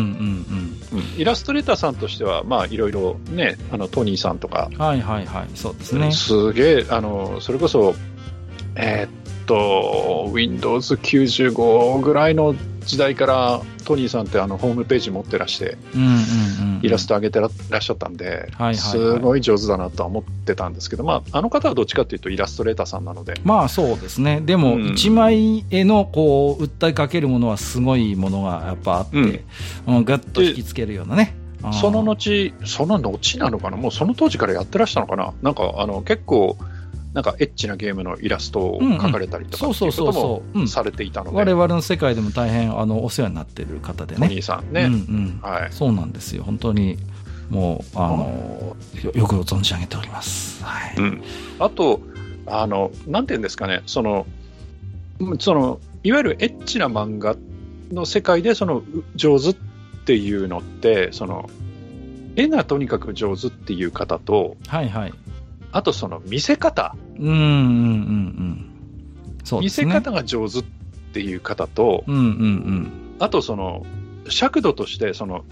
うん。イラストレーターさんとしては、まあ、いろいろね、あの、トニーさんとか。はいはいはい。そうですね。すげえ、あの、それこそ、えー、っと、Windows95 ぐらいの時代からトニーさんってあのホームページ持ってらして、イラスト上げてらっしゃったんで、すごい上手だなとは思ってたんですけど、まあ、あの方はどっちかというとイラストレーターさんなので。まあそうですね。でも、一枚絵のこう、訴えかけるものはすごいものがやっぱあって、うん、ぐっと引きつけるようなね。その後、その後なのかな？もうその当時からやってらしたのかな？なんか、あの、結構、なんかエッチなゲームのイラストを描かれたりとかっていうこともされていたので、我々の世界でも大変あのお世話になっている方でね。お兄さんね、うんうん。はい、そうなんですよ、本当にもうあのよく存じ上げております。はい、うん、あとあの、なんていうんですかね、そのそのいわゆるエッチな漫画の世界でその上手っていうのって、その絵がとにかく上手っていう方と、はいはい、あとその見せ方。うんうんうんうんそう、ね、見せ方が上手っていう方と、うんうんうん、あとその尺度としてその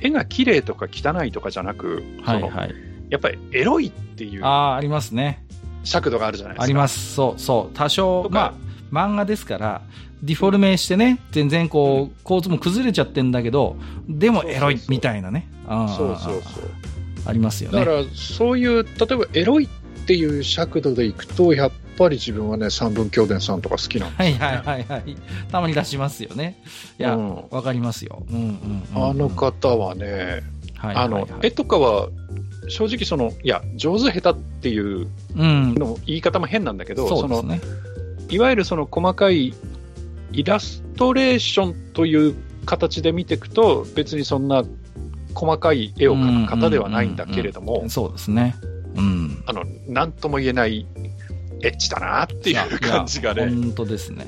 絵が綺麗とか汚いとかじゃなく、はいはい、やっぱりエロいっていうあありますね。尺度があるじゃないですか。あります。そうそう。多少まあ漫画ですからディフォルメしてね全然こう構図も崩れちゃってんだけどでもエロいみたいなね。そうそうそうありますよね。だからそういう例えばエロいっていう尺度でいくとやっぱり自分はね三分兄弟さんとか好きなんですよ、ね、はいはいはい。はいたまに出しますよね。いやわ、うん、かりますよ、うんうん、うん、あの方はね、はいあの絵とかは正直そのいや上手下手っていうの言い方も変なんだけど、うん、その、ね、いわゆるその細かいイラストレーションという形で見ていくと別にそんな細かい絵を描く方ではないんだけれども、そうですね。うん。あの、なんとも言えないエッチだなっていう感じがね。本当ですね。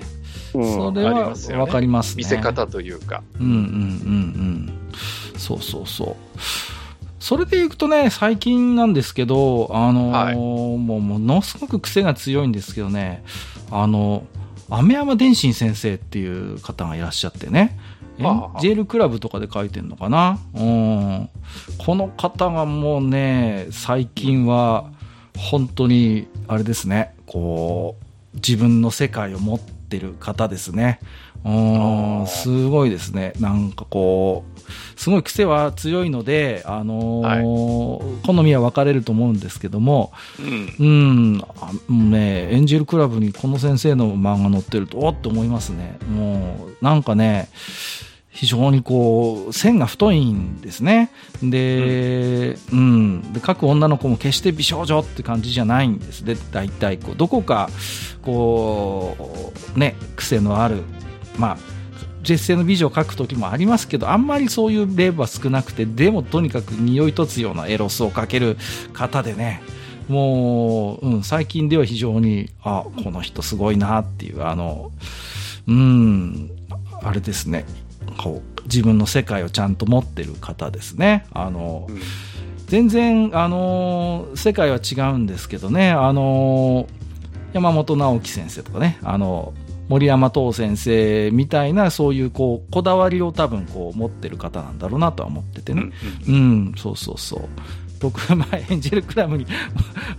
うん、それはわかりますね。見せ方というか。うんうんうんうん。そうそうそう。それでいくとね、最近なんですけど、あのーはい、もうものすごく癖が強いんですけどね、あの、雨山伝心先生っていう方がいらっしゃってね、ジェルクラブとかで書いてんのかな？うん。この方がもうね、最近は、本当に、あれですね、こう、自分の世界を持ってる方ですね。うん、すごいですね。なんかこう、すごい癖は強いので、あのーはい、好みは分かれると思うんですけども、うん、うん、ね、エンジェルクラブにこの先生の漫画載ってると、おっと思いますね。もう、なんかね、非常にこう、線が太いんですね。で、うん、うん、で、各女の子も決して美少女って感じじゃないんです。で、大体こう、どこか、こう、ね、癖のある、まあ、絶世の美女を描く時もありますけど、あんまりそういう例は少なくて、でもとにかく匂いとつようなエロスをかける方でね、もう、うん、最近では非常に、あ、この人すごいなっていう、あの、うん、あれですね、こう自分の世界をちゃんと持ってる方ですね。あの、うん、全然、あの、世界は違うんですけどね、あの、山本直樹先生とかね、あの、森山東先生みたいな、そういうこう、こだわりを多分こう持ってる方なんだろうなとは思っててね。うん、うん、そうそうそう。僕、前、エンジェルクラブに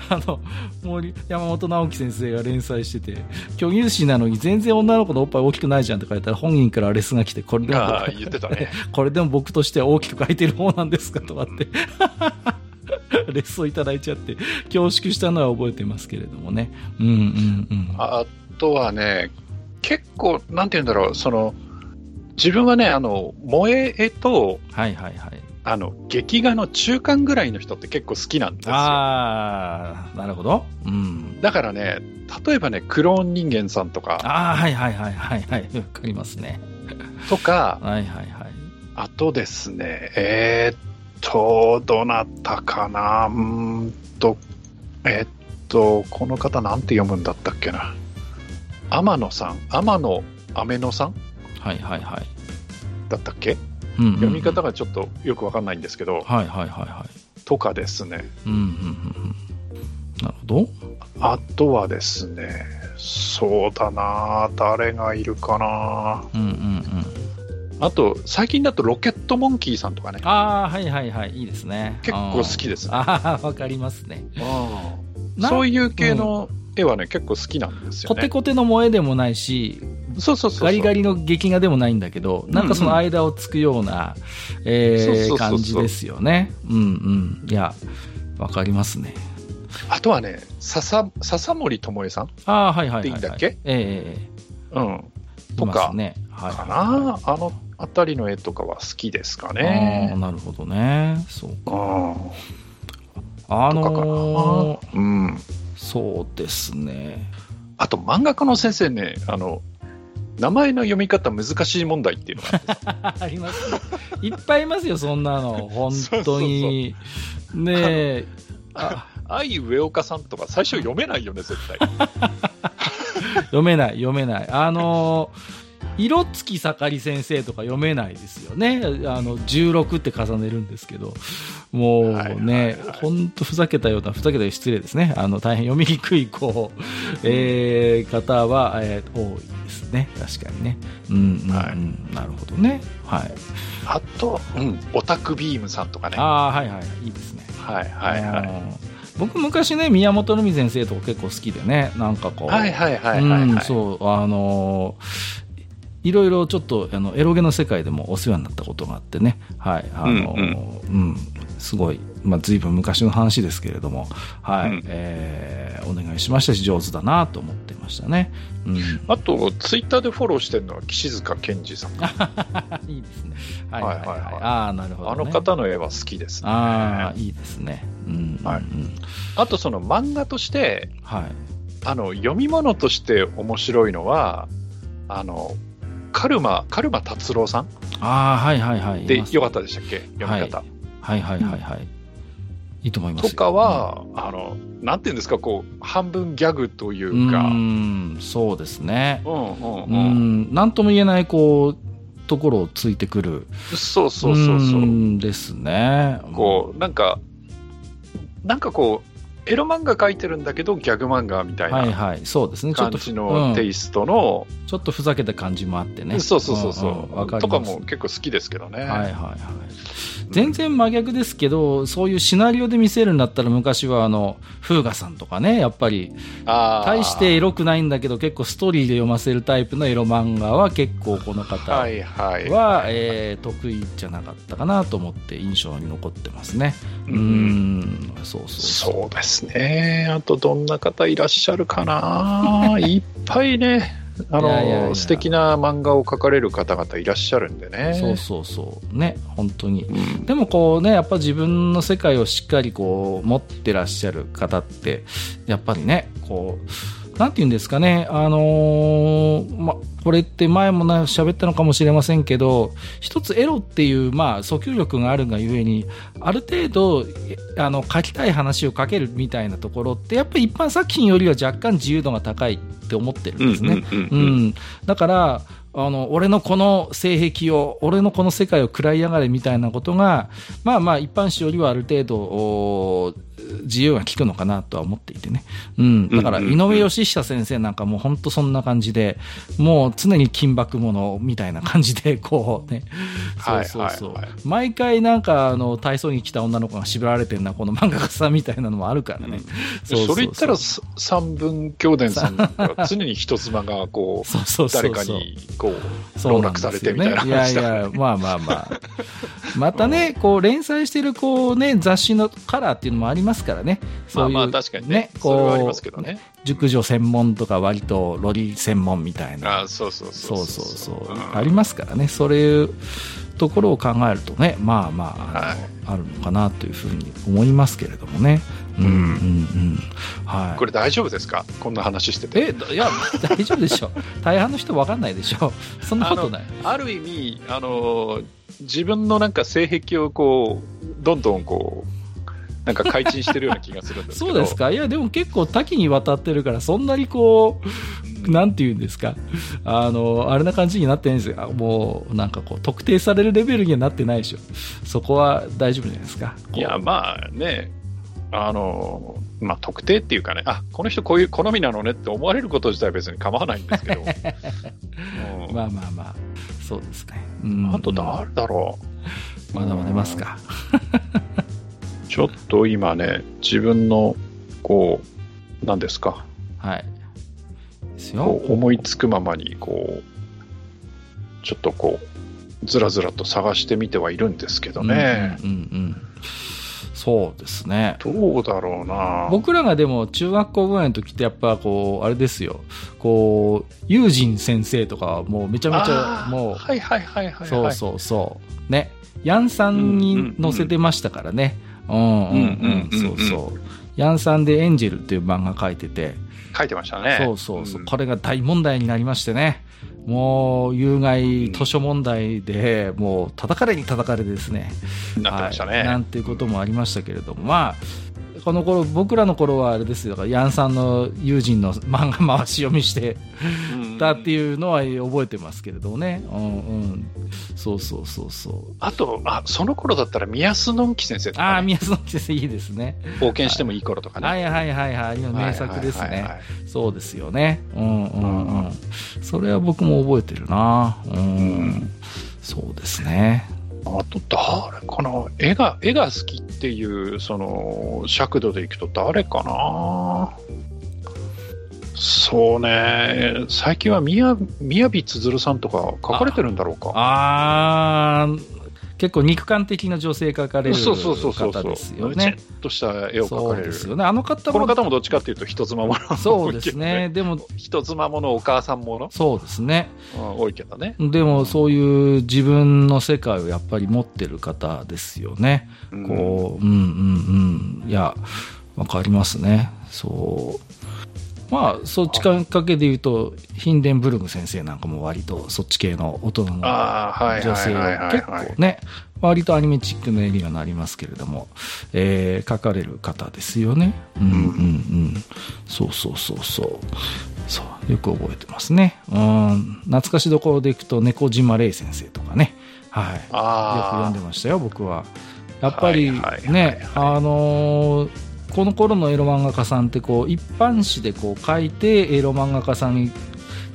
あの、森、山本直樹先生が連載してて、巨乳師なのに全然女の子のおっぱい大きくないじゃんって書いたら、本人からレスが来て、これでも、言ってたね。これでも僕としては大きく書いてる方なんですかとかってレッスンいただいちゃって、恐縮したのは覚えてますけれどもね。うんうんうん。あとはね、結構、なんて言うんだろう、その、自分はね、あの、萌え絵と、はいはいはい。あの、劇画の中間ぐらいの人って結構好きなんですよ。ああ、なるほど。うん。だからね、例えばね、クローン人間さんとか。ああ、はいはいはいはいはい。わかりますね。とか、はいはいはい。あとですね、えー、っと、どなたかな？うんと、えー、っと、この方なんて読むんだったっけな？天野さん天野雨野さん？はいはいはい。だったっけ？うんうんうん、読み方がちょっとよくわかんないんですけど、はいはいはいはい。とかですね。うんうんうん。なるほど。あとはですね、そうだな誰がいるかなうんうんうん。あと、最近だとロケットモンキーさんとかね。ああ、はいはいはい、いいですね。結構好きです、ね。ああ、わかりますね。そういう系の絵はね、結構好きなんですよね。コテコテの萌えでもないし、そうそうそうガリガリの劇画でもないんだけど、なんかその間をつくような、えー、感じですよね。うんうん。いや、わかりますね。あとはね、笹笹森智恵さんああ、はいはいはい、はい。でいいんだっけ？ええー、うん。とか、ねはい、かな、あのあたりの絵とかは好きですかね。あなるほどね。そうか。あのー、うん。そうですね。あと漫画家の先生ね、あの、名前の読み方難しい問題っていうのがあ りますね。いっぱいいますよ、そんなの。本当に。そうそうそうねえ。あ、愛上岡さんとか最初読めないよね、絶対。読めない、読めない。あのー色付き盛り先生とか読めないですよね。あの、16って重ねるんですけど、もうね、ほんとふざけたような、ふざけたよう失礼ですね。あの、大変読みにくい、こう、えー、方は、えー、多いですね。確かにね。うん、はい、なるほどね。はい。あと、うん、オタクビームさんとかね。ああ、はいはい、いいですね。はいはいはい。僕昔ね宮本のみ先生とか結構好きでねなんかこうはいはいはいはい、はいうん、そうあのいろいろちょっとあのエロゲの世界でもお世話になったことがあってね、はいあの、うん、うん、すごい、まあ、随分昔の話ですけれども、はい、うん、えー、お願いしましたし、上手だなと思ってましたね。うん、あと、ツイッターでフォローしてるのは岸塚健二さん。いいですね。はいはいはい。はい、ああ、なるほど、ね、あの方の絵は好きですね。ああ、いいですね。うん、はい、あと、その漫画として、はい、あの読み物として面白いのは、あのカルマ、カルマ達郎さん？ああ、はいはいはい。で、よかったでしたっけ？読み方、はい。はいはいはいはい。うん、いいと思いますとかは、うん、あの、なんていうんですか、こう、半分ギャグというか。うん、そうですね。うんうんうん。うん、なんとも言えない、こう、ところをついてくる。そうそうそうそう。ですね。こう、なんか、なんかこう、エロ漫画描いてるんだけどギャグ漫画みたいなはいはい。そうですね。感じのテイストの、ちょっとふざけた感じもあってね。そうそうそうそう、うんうん、とかも結構好きですけどね。はいはいはい。全然真逆ですけど、そういうシナリオで見せるんだったら昔はあのフーガさんとかねやっぱり。大してエロくないんだけど結構ストーリーで読ませるタイプのエロ漫画は結構この方は、はいはい、えー、得意じゃなかったかなと思って印象に残ってますね。うん。そうそう。そうですね。あとどんな方いらっしゃるかな。いっぱいね。あのいやいやいや。素敵な漫画を描かれる方々いらっしゃるんでね。そうそうそう。ね本当に、うん、でもこうねやっぱ自分の世界をしっかりこう持ってらっしゃる方ってやっぱりねこうなんて言うんですかねあのー、まこれって前もな喋ったのかもしれませんけど一つエロっていうまあ訴求力があるがゆえにある程度あの書きたい話を書けるみたいなところってやっぱり一般作品よりは若干自由度が高いって思ってるんですね。だからあの、俺のこの性癖を、俺のこの世界を食らいやがれみたいなことが、まあまあ一般紙よりはある程度、自由が利くのかなとは思っていてね。うん。だから、井上義久先生なんかも本当そんな感じで、もう常に金箔ものみたいな感じで、こうね。そうそうそう。毎回なんか、あの、体操に来た女の子が縛られてるな、この漫画家さんみたいなのもあるからね。それ言ったら、三分兄弟さんが常に人妻が、こう、誰かに、こう、籠絡されてみたいな、ね、いやいや、まあまあまあ。またね、こう、連載してる、こうね、雑誌のカラーっていうのもありますからね。そういう、まあまあ確かにね。こう、ありますけどね。熟女専門とか割とロリ専門みたいな。あそうそうそうそうそうそう、うん、ありますからね。そういうところを考えるとね、まあまあ、あはい、あるのかなというふうに思いますけれどもね。うんうんうん。はい。これ大丈夫ですか？こんな話してて。え、いや、大丈夫でしょ。大半の人分かんないでしょ。そんなことない。ある意味、あの、自分のなんか性癖をこう、どんどんこう、なんか改陳してるような気がするんですけど。そうですか？いやでも結構多岐にわたってるからそんなにこうなんて言うんですか？あのあれな感じになってないんですよ。もうなんかこう特定されるレベルにはなってないでしょ。そこは大丈夫じゃないですか？いやまあね。あのまあ、特定っていうかね、あこの人こういう好みなのねって思われること自体は別に構わないんですけど、うん、まあまあまあ、そうですね。うん、あと誰だろう。まだまだますか。ちょっと今ね、自分の、こう、何ですか？はい。ですよ。思いつくままに、こう、ちょっとこう、ずらずらと探してみてはいるんですけどね。うんうん、うんそうですね。どうだろうな僕らがでも中学校ぐらいの時ってやっぱこう、あれですよ。こう、友人先生とかもうめちゃめちゃもう、はいはいはいはい、はい、そうそうそう。ね。ヤンさんに載せてましたからね。うんうんうん。そうそう。ヤンさんでエンジェルっていう漫画書いてて。書いてましたね。そうそうそう。うん、これが大問題になりましてね。もう、有害図書問題で、もう、叩かれに叩かれですね。なってましたね、はい。なんていうこともありましたけれども、まあ、この頃、僕らの頃はあれですよ、ヤンさんの友人の漫画回し読みしてたっていうのは覚えてますけれどね。うんうん。そうそうそうそう。あと、あ、その頃だったら宮須のんき先生とか、ね、ああ、宮須のんき先生いいですね。冒険してもいい頃とかね。はいはいはいはい。名作ですね。そうですよね。うんうんうん。それは僕も覚えてるな。うん。そうですね。あと誰かな絵が、絵が好きっていう、その、尺度でいくと誰かなそうね、最近は宮宮づるさんとか書かれてるんだろうか。ああ、結構肉感的な女性描かれる方ですよね。ちとした絵を描かれる。ですよね。あの方も。この方もどっちかっていうと人妻もの、そうですね。でも。人妻ものお母さんものそうですね、うん。多いけどね。でもそういう自分の世界をやっぱり持ってる方ですよね。うん、こう、うんうんうん。いや、わかりますね。そう。まあ、そっちかけで言うと、ヒンデンブルグ先生なんかも割とそっち系の大人の女性を結構ね、割とアニメチックなエリアになりますけれども、えー、書かれる方ですよね。うんうんうん。そうそうそうそう。そう、よく覚えてますね。うん、懐かしどころでいくと、猫島玲先生とかね。はい。よく読んでましたよ、僕は。やっぱりね、あのーこの頃のエロ漫画家さんってこう一般紙でこう書いてエロ漫画家さんに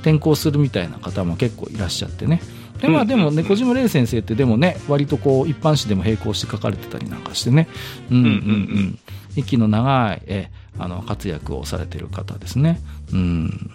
転校するみたいな方も結構いらっしゃってね。でまあでも猫島玲先生ってでもね割とこう一般紙でも並行して書かれてたりなんかしてね。うんうんうん息の長いえあの活躍をされてる方ですね。うん。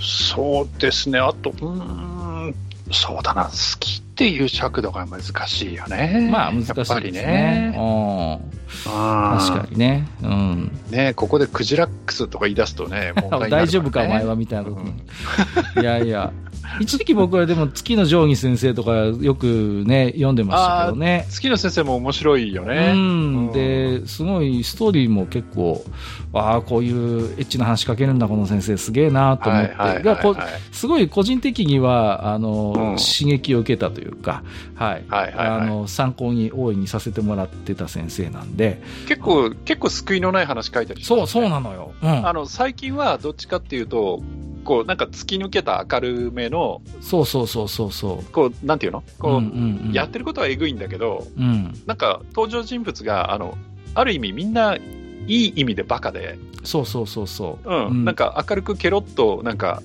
そうですね。あとうんそうだな。好きっていう尺度が難しいよね。まあ難しいですね。ね確かにね。うん。ねここでクジラックスとか言い出すとね、ね大丈夫かお前はみたいな。うん、いやいや。一時期僕はでも月の定規先生とかよくね、読んでましたけどね。月の先生も面白いよね。うん。で、すごいストーリーも結構、ああ、こういうエッチな話しかけるんだ、この先生、すげえなと思って。すごい個人的には、あの、うん、刺激を受けたというか、はい。はいはいはい、あの、参考に大いにさせてもらってた先生なんで。結構、結構救いのない話書いたりして、ね、そう、そうなのよ。うん。あの、最近はどっちかっていうと、こう、なんか突き抜けた明るめの、そうそうそうそうそう。こう、なんていうの？こう、うんうんうん、やってることはえぐいんだけど、うん、なんか登場人物が、あの、ある意味みんないい意味でバカで、そうそうそうそう。うん。うん、なんか明るくケロッと、なんか、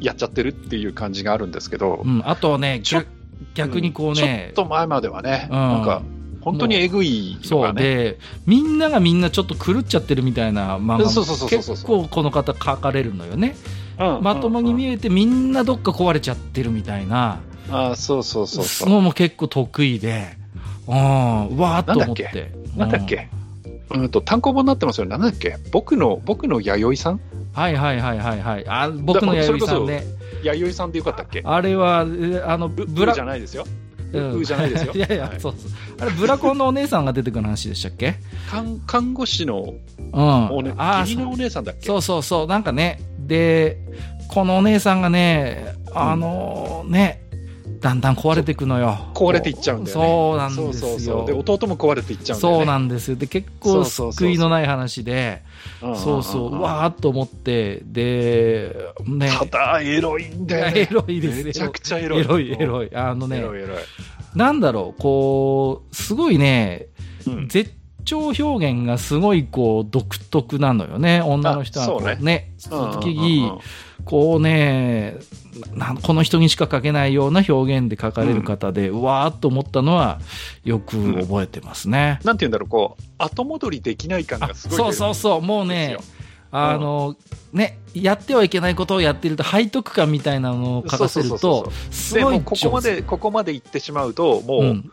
やっちゃってるっていう感じがあるんですけど、うん、あとね、逆にこうね、ちょっと前まではね、なんか、本当にえぐい、ね、そう。でみんながみんなちょっと狂っちゃってるみたいな漫画結構この方書かれるのよね、うん、まともに見えてみんなどっか壊れちゃってるみたいな。あそうそうそうそう。のも結構得意で。うん。わーっと思って。なんだっけ？うん。と単行本になってますよなんだっけ？僕の僕の弥生さん？はいはいはいはいはい。あ僕の弥生さんね弥生さんでよかったっけ？あれはあのブラじゃないですようじゃないですよ。いやいや、そうそう。あれ、ブラコンのお姉さんが出てくる話でしたっけ？看看護師の、うん。おね、あ義理のお姉さんだっけ？そうそうそう。なんかね、で、このお姉さんがね、あのー、ね、だんだん壊れていくのよ。壊れていっちゃうんだよね。そうなんですよ。そうそうで、弟も壊れていっちゃうんだよね。そうなんですよ。で、結構救いのない話で、そうそう、わーっと思って、で、ね。ただ、エロいんだよね。エロいですめちゃくちゃエロい。エロい、エロい。あのね、エロいエロい。なんだろう、こう、すごいね、うん、絶頂表現がすごいこう独特なのよね。女の人はこうね、ね続き、こうね、この人にしか書けないような表現で書かれる方で、うん、わーっと思ったのはよく覚えてますね。うん、なんて言うんだろう、こう、後戻りできない感がすごい、そうそうそう、もうね、あの、ね、やってはいけないことをやってると背徳感みたいなのを書かせると、すごいここまで、ここまで行ってしまうと、もう、うん、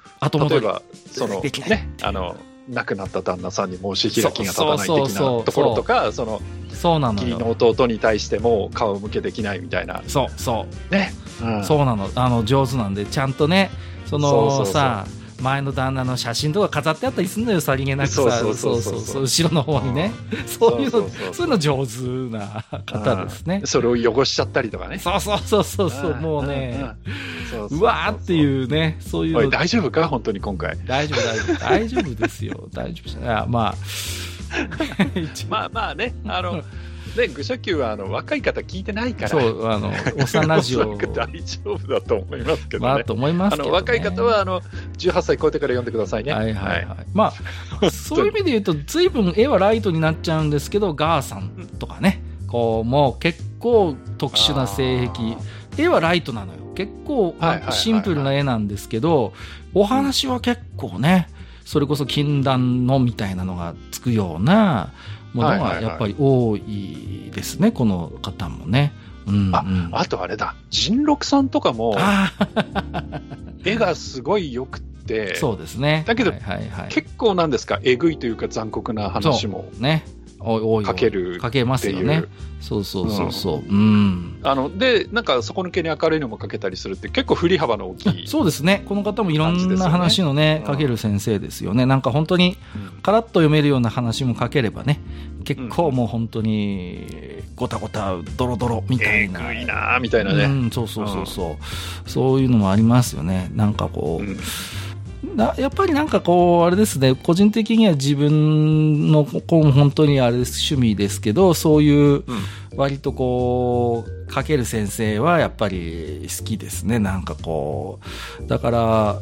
例えば、その、ね、あの、亡くなった旦那さんに申し開きが立たない的なところとか、その、そうなの義理の弟に対しても顔向けできないみたいな。そう、そう。ね。うん、そうなの。あの、上手なんで、ちゃんとね、そのさ、前の旦那の写真とか飾ってあったりするのよさりげなくさ。そうそうそう後ろの方にね、そういうのそういうの上手な方ですね。それを汚しちゃったりとかね。そうそうそうそうそう。もうね。うわーっていうねそういう大丈夫か？本当に今回。大丈夫大丈夫。大丈夫ですよ。大丈夫じゃまあ まあまあねあの ね、愚者級はあの若い方聞いてないから。そう、あの、幼ジオ。大丈夫だと思いますけどね。まあ、と思います、ね、あの、若い方は、あの、18歳超えてから読んでくださいね。はいはいはい。はい、まあ、そういう意味で言うと、随分絵はライトになっちゃうんですけど、ガーさんとかね、こう、もう結構特殊な性癖。絵はライトなのよ。結構、シンプルな絵なんですけど、お話は結構ね、それこそ禁断のみたいなのがつくような、ものがやっぱり多いですね、この方もね。うん、うん、ああとあれだ、人六さんとかも、絵がすごい良くて、そうですね。だけど、はいはいはい、結構なんですか、えぐいというか残酷な話も。ね。かけるかけますよね。そうそうそうそう。うん。あの、で、なんか底抜けに明るいのもかけたりするって結構振り幅の大きい。そうですね。この方もいろんな話のね、かける先生ですよね。なんか本当に、カラッと読めるような話も書ければね、結構もう本当に、ごたごた、ドロドロみたいな。えぐいなみたいなね。うん、そうそうそうそう。そういうのもありますよね。なんかこう、なやっぱりなんかこう、あれですね、個人的には自分の、こう本当にあれです、趣味ですけど、そういう、割とこう、かける先生はやっぱり好きですね、なんかこう。だから、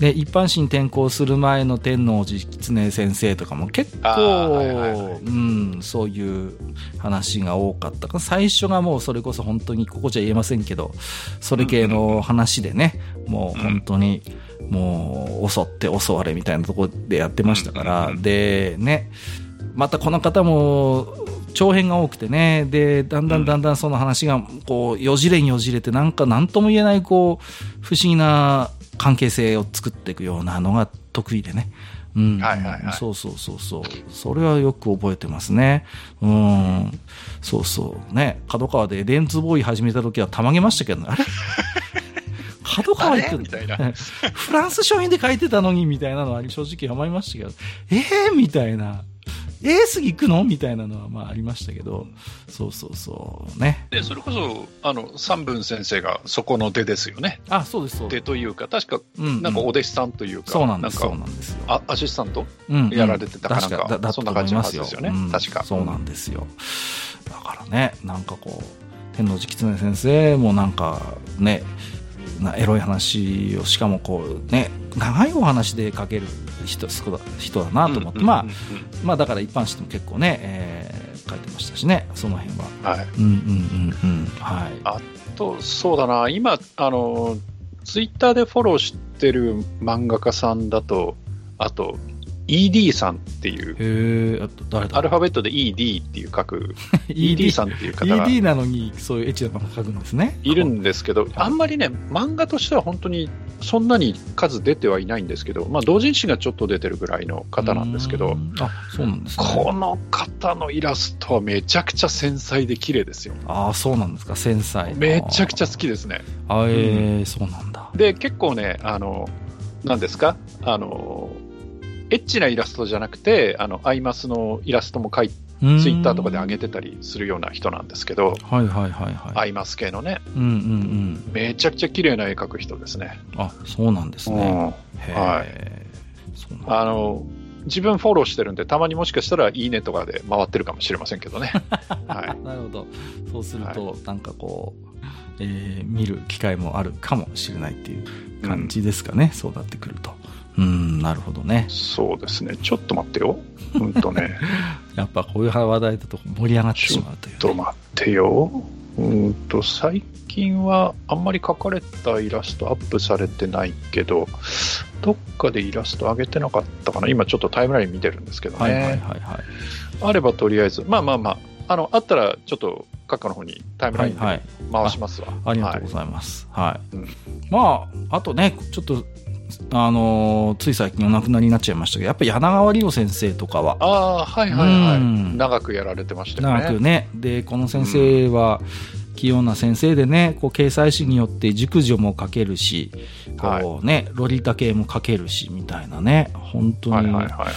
ね、一般審転校する前の天王寺狐先生とかも結構、うん、そういう話が多かった。最初がもうそれこそ本当にここじゃ言えませんけどそれ系の話でね、もう本当に、もう襲って襲われみたいなところでやってましたから、でねまたこの方も長編が多くてねでだんだんだんだんその話がこうよじれによじれてなんか何とも言えないこう不思議な関係性を作っていくようなのが得意でね。うん、はいはいはい。そうそうそうそう。それはよく覚えてますね。うん。そうそう。ね。角川でレンズボーイ始めた時はたまげましたけどね。あれ？角川行くみたいな。フランス書院で書いてたのにみたいなのは正直思いましたけど、ええー、みたいな。えー、次行くの？みたいなのはまあありましたけど、そうそうそうね。で、それこそ、あの、三文先生がそこの出ですよね。あ、そうです、そうです。出というか、確か、なんかお弟子さんというか、そうなんです、そうなんですよ。あアシスタント、やられてたかなんか、だそんな感じですよね、確か。そうなんですよ。だからね、なんかこう、天王寺狐先生もなんかね、なエロい話をしかもこうね長いお話で書ける人人だなと思って、まあ、まあだから一般紙でも結構ね、えー、書いてましたしねその辺は。はい。うんうんうんうん。はい。あとそうだな今あのツイッターでフォローしてる漫画家さんだとあと ED さんっていう、へ誰だアルファベットで ED っていう書く、ED さんっていう方が。ED なのにそういうエッチな漫画書くんですね。いるんですけど、あんまりね、漫画としては本当にそんなに数出てはいないんですけど、まあ、同人誌がちょっと出てるぐらいの方なんですけど、あそうなんです、ね、この方のイラストはめちゃくちゃ繊細で綺麗ですよ。ああ、そうなんですか、繊細。めちゃくちゃ好きですね。あえー、うん、そうなんだ。で、結構ね、あの、なんですか？あの、エッチなイラストじゃなくて、あの、アイマスのイラストも描いて、ツイッターとかで上げてたりするような人なんですけど、はいはいはいはい。アイマス系のね、うんうんうん。めちゃくちゃ綺麗な絵描く人ですね。あ、そうなんですね。うん、はい。あの、自分フォローしてるんで、たまにもしかしたらいいねとかで回ってるかもしれませんけどね。はい、なるほど。そうすると、はい、なんかこう、えー、見る機会もあるかもしれないっていう感じですかね、うん、そうなってくると。うん、なるほどね。そうですね。ちょっと待ってよ。うんとね。やっぱこういう話題だと盛り上がってしまうという、ね、ちょっと待ってよ。うんと、最近はあんまり描かれたイラストアップされてないけど、どっかでイラスト上げてなかったかな。今ちょっとタイムライン見てるんですけどね。はいはいはい、はい。あればとりあえず、まあまあまあ、あの、あったら、ちょっと、閣下の方にタイムラインで回しますわ。はいはい、あありがとうございます。はい。うん、まあ、あとね、ちょっと、あのー、つい最近お亡くなりになっちゃいましたけど、やっぱり柳川理央先生とかは。ああ、はいはいはい、うん、長くやられてましたよね。長くね。で、この先生は、器用な先生でね、こう、掲載誌によって熟女も書けるし、こうね、はい、ロリータ系も書けるし、みたいなね、本当に。はいはいはい、はい。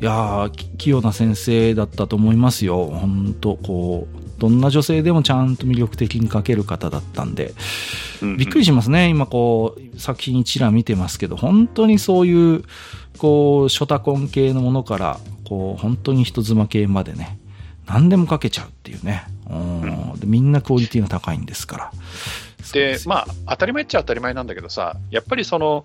いや器用な先生だったと思いますよ。本当こう、どんな女性でもちゃんと魅力的に描ける方だったんで、びっくりしますね。今こう、作品一覧見てますけど、本当にそういう、こう、ショタコン系のものから、こう、本当に人妻系までね、何でも描けちゃうっていうね。うん、でみんなクオリティが高いんですから。で、まあ、当たり前っちゃ当たり前なんだけどさ、やっぱりその、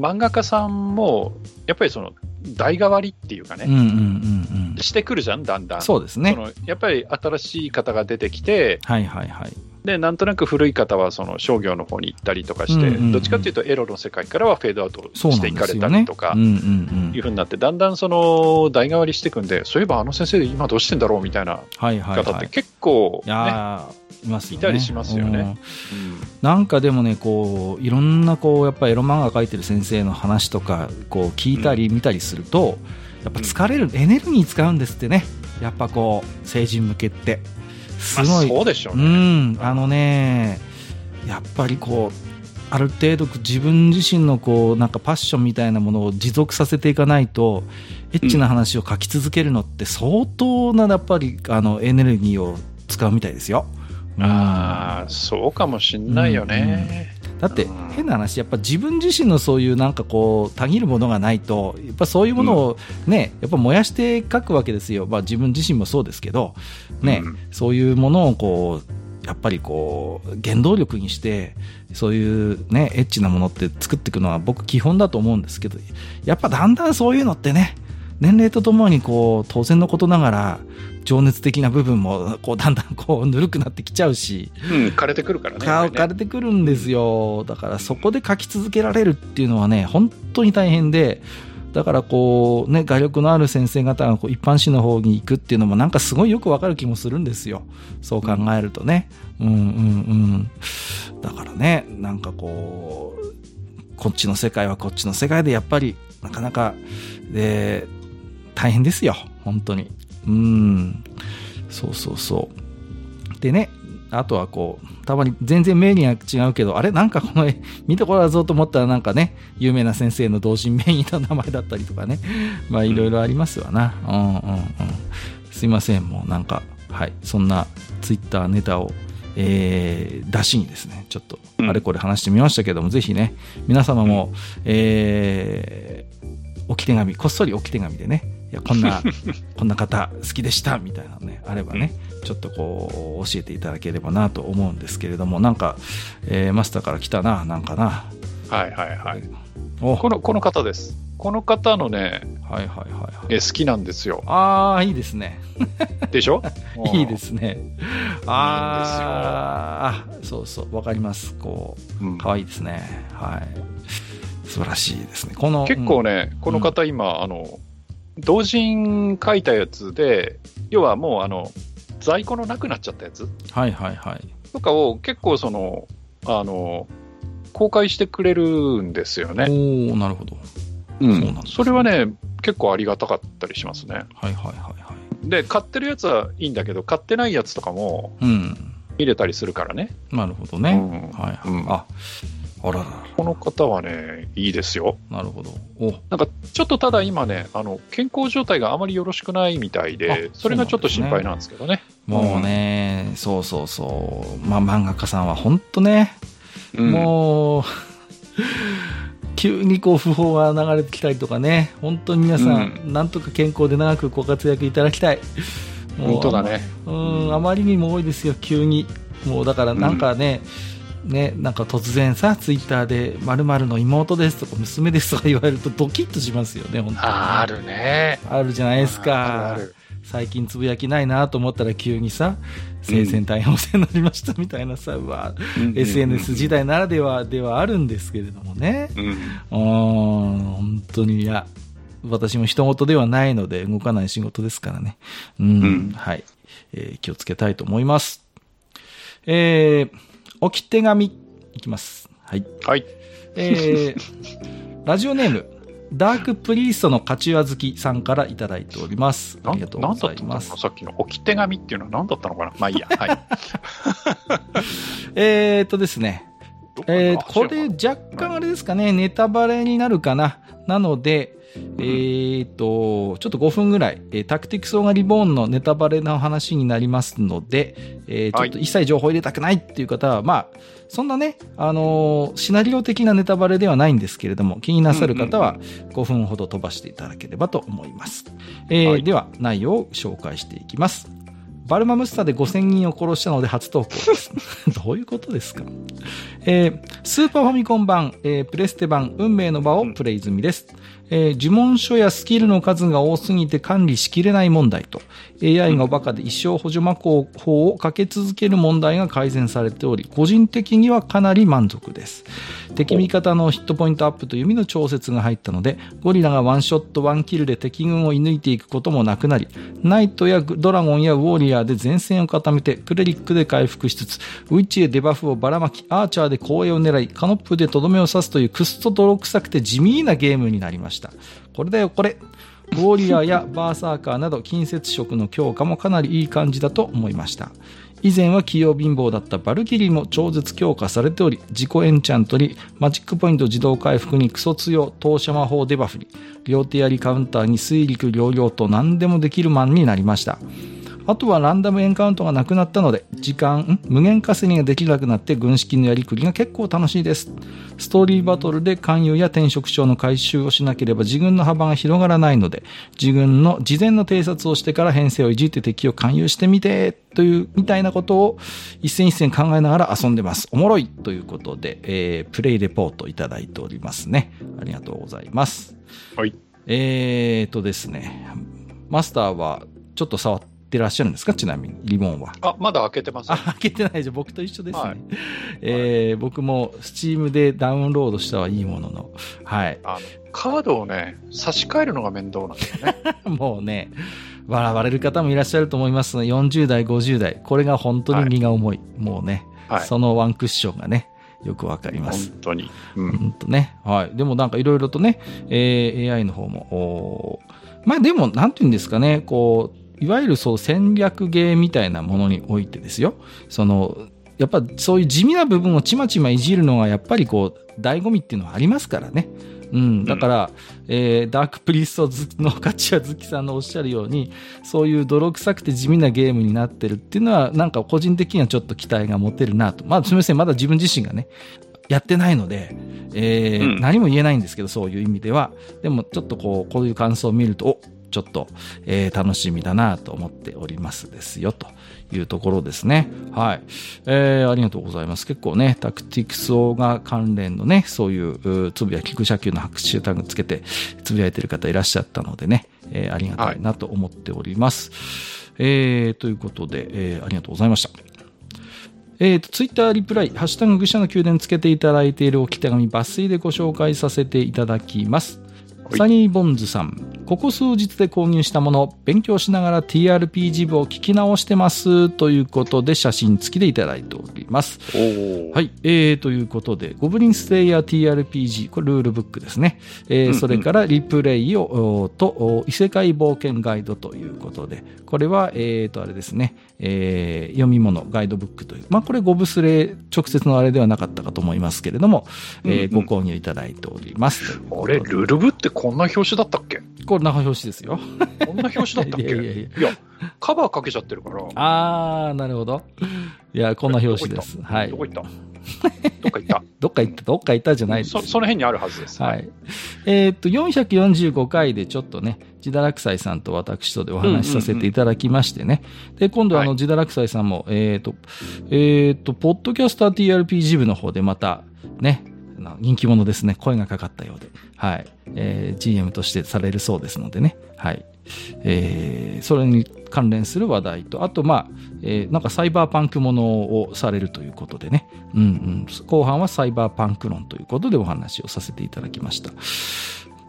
漫画家さんも、やっぱりその、代替わりっていうかね、うんうんうんうん、してくるじゃん、だんだん。そうですね。そのやっぱり新しい方が出てきて、はいはいはい。で、なんとなく古い方はその商業の方に行ったりとかして、うんうんうん、どっちかっていうとエロの世界からはフェードアウトしていかれたりとか、いうふうになって、だんだんその代替わりしていくんで、そういえばあの先生今どうしてんだろうみたいな方って結構、ね、はいはいはいいますよね。いたりしますよね。うん、なんかでもね、こう、いろんなこう、やっぱエロ漫画描いてる先生の話とか、こう、聞いたり見たりすると、やっぱ疲れる、エネルギー使うんですってね。やっぱこう、成人向けって。すごい。そうでしょうね。うん、あのね、やっぱりこう、ある程度自分自身のこうなんかパッションみたいなものを持続させていかないとエッチな話を書き続けるのって相当なやっぱりあのエネルギーを使うみたいですよ。ああ、そうかもしんないよね。うんうん、だって、変な話、やっぱ自分自身のそういうなんかこう、たぎるものがないと、やっぱそういうものをね、やっぱ燃やして書くわけですよ。まあ自分自身もそうですけど、ね、そういうものをこう、やっぱりこう、原動力にして、そういうね、エッチなものって作っていくのは僕基本だと思うんですけど、やっぱだんだんそういうのってね、年齢とともにこう、当然のことながら、情熱的な部分も、こう、だんだんこう、ぬるくなってきちゃうし。うん、枯れてくるからね。枯れてくるんですよ。だからそこで書き続けられるっていうのはね、本当に大変で、だからこう、ね、画力のある先生方がこう一般紙の方に行くっていうのもなんかすごいよくわかる気もするんですよ。そう考えるとね。うんうんうん。だからね、なんかこう、こっちの世界はこっちの世界でやっぱりなかなか、で、大変ですよ。本当に。うん。そうそうそう。でね、あとはこう、たまに全然名義が違うけど、あれなんかこの絵見てこらぞと思ったらなんかね、有名な先生の同心名義の名前だったりとかね。まあいろいろありますわな。うんうんうん。すいません、もうなんか、はい、そんなツイッターネタを、えー、出しにですね、ちょっとあれこれ話してみましたけども、うん、ぜひね、皆様も、えー、置き手紙、こっそり置き手紙でね、いや、こんな、こんな方好きでしたみたいなね、あればね、ちょっとこう、教えていただければなと思うんですけれども、なんか、えー、マスターから来たな、なんかな。はいはいはい。この、この方です。この方のね、はいはいはい、はい、え好きなんですよ。ああ、いいですね。でしょ？いいですね。ああ、そうそう、わかります。こう、可、う、愛、ん、いですね。はい。素晴らしいですね。この、結構ね、うん、この方今、あの、同人書いたやつで、要はもうあの在庫のなくなっちゃったやつはいはいはい。とかを結構その、あの、公開してくれるんですよね。おなるほど。うん。そ、ね、それはね、結構ありがたかったりしますね。はいはいはいはい。で、買ってるやつはいいんだけど、買ってないやつとかも、見れたりするからね。なるほどね。うん、はいはい。うん、あ、あららこの方はね、いいですよ。なるほど。おなんか、ちょっとただ今ね、あの、健康状態があまりよろしくないみたいで、それがちょっと心配なんですけどね。もうね、うん、そうそうそう。まあ、漫画家さんは本当ね、うん、もう、急にこう訃報が流れてきたりとかね、本当に皆さん、うん、なんとか健康で長くご活躍いただきたい。本当だね。うん、あまりにも多いですよ、急に。もうだからなんかね、うんね、なんか突然さ、ツイッターで、まるの妹ですとか、娘ですとか言われると、ドキッとしますよね、本当に。あるね。あるじゃないですか。最近つぶやきないなと思ったら急にさ、生鮮大変お世話になりましたみたいなさ、うわ、SNS 時代ならではではあるんですけれどもね。うん、本当に、いや、私も人事ではないので動かない仕事ですからね。うん、うん、はい。えー、気をつけたいと思います。えー、置き手紙いきます。はい。はい。えー、ラジオネーム、ダークプリーストの勝ちわ好きさんからいただいております。ありがとうございます。さっきの置き手紙っていうのは何だったのかな？まあいいや。はい。えっとですね。えー、これ若干あれですかね、ネタバレになるかな。なので、えっと、ちょっと5分ぐらい、えー、タクティクスオーガリボーンのネタバレの話になりますので、えー、ちょっと一切情報入れたくないっていう方は、はい、まあ、そんなね、あのー、シナリオ的なネタバレではないんですけれども、気になさる方は5分ほど飛ばしていただければと思います。えー、はい、では、内容を紹介していきます。バルマムスタで5000人を殺したので初投稿です。どういうことですか？えー、スーパーファミコン版、えー、プレステ版、運命の場をプレイ済みです。えー、呪文書やスキルの数が多すぎて管理しきれない問題と、AI がバカで一生補助魔法をかけ続ける問題が改善されており、個人的にはかなり満足です。敵味方のヒットポイントアップと弓の調節が入ったので、ゴリラがワンショットワンキルで敵軍を射抜いていくこともなくなり、ナイトやドラゴンやウォーリアーで前線を固めて、クレリックで回復しつつ、ウィッチへデバフをばらまき、アーチャーで光栄を狙い、カノップでとどめを刺すというクスト泥臭くて地味なゲームになりました。これだよ、これ。ウォーリアーやバーサーカーなど近接色の強化もかなりいい感じだと思いました。以前は器用貧乏だったバルキリーも超絶強化されており、自己エンチャントに、マジックポイント自動回復にクソ強、投射魔法デバフに、両手槍カウンターに水陸両用と何でもできるマンになりました。あとはランダムエンカウントがなくなったので、時間、無限稼ぎができなくなって軍資金のやりくりが結構楽しいです。ストーリーバトルで勧誘や転職賞の回収をしなければ自軍の幅が広がらないので、自軍の事前の偵察をしてから編成をいじって敵を勧誘してみて、という、みたいなことを一戦一戦考えながら遊んでます。おもろいということで、えー、プレイレポートいただいておりますね。ありがとうございます。はい。えーとですね、マスターはちょっと触ってらっしゃるんですか？ちなみに、リボンは。あ、まだ開けてます、あ、開けてないじゃ僕と一緒ですね。はい、えー、僕もスチームでダウンロードしたはいいものの、はい。あの、カードをね、差し替えるのが面倒なんですよね。もうね、笑われる方もいらっしゃると思いますの40代、50代、これが本当に身が重い。はい、もうね、はい、そのワンクッションがね、よくわかります。本当に。うん。本当ね。はい。でもなんかいろいろとね、えー、AI の方も、まあでも、なんていうんですかね、こう、いわゆるそう戦略ゲーみたいなものにおいてですよ、その、やっぱそういう地味な部分をちまちまいじるのがやっぱりこう、醍醐味っていうのはありますからね。うん、だから、うん、えー、ダークプリストの勝ちは月さんのおっしゃるように、そういう泥臭くて地味なゲームになってるっていうのは、なんか個人的にはちょっと期待が持てるなと。まあ、すみません、まだ自分自身がね、やってないので、えー、うん、何も言えないんですけど、そういう意味では。でも、ちょっとこう、こういう感想を見ると、おちょっと、えー、楽しみだなと思っておりますですよ、というところですね。はい。えー、ありがとうございます。結構ね、タクティクスオーガ関連のね、そういう、つぶや、菊車球の拍手タグつけて、つぶやいてる方いらっしゃったのでね、えー、ありがたいなと思っております。はい、えー、ということで、えー、ありがとうございました。え、ー、と、ツイッターリプライ、ハッシュタグ愚者の宮殿つけていただいている置き手紙抜粋でご紹介させていただきます。サニーボンズさん、ここ数日で購入したもの、勉強しながら TRPG 部を聞き直してますということで写真付きでいただいております。はい、えー、ということで、ゴブリンステイヤー TRPG、これルールブックですね。えー、うんうん、それからリプレイを、と、異世界冒険ガイドということで、これは、えーと、あれですね、えー、読み物、ガイドブックという、まあ、これゴブスレ直接のあれではなかったかと思いますけれども、えー、ご購入いただいております。あれ、ルールブってこんな表紙だったっけ？こんな表紙ですよ。こんな表紙だったっけ？いやいやいやいや、カバーかけちゃってるから。あー、なるほど。いや、こんな表紙です。はい。どこ行った？どっか行った？どっか行った、どっか行ったじゃないですそ。その辺にあるはずです。はい。えー、っと、445回でちょっとね、ジダラクサイさんと私とでお話しさせていただきましてね。で、今度あの、ジダラクサイさんも、えー、っと、えー、っと、ポッドキャスター TRPG 部の方でまた、ね、人気者ですね。声がかかったようで。はい。えー、GM としてされるそうですのでね。はい。えー、それに関連する話題と、あと、まあ、えー、なんかサイバーパンクものをされるということでね。うんうん。後半はサイバーパンク論ということでお話をさせていただきました。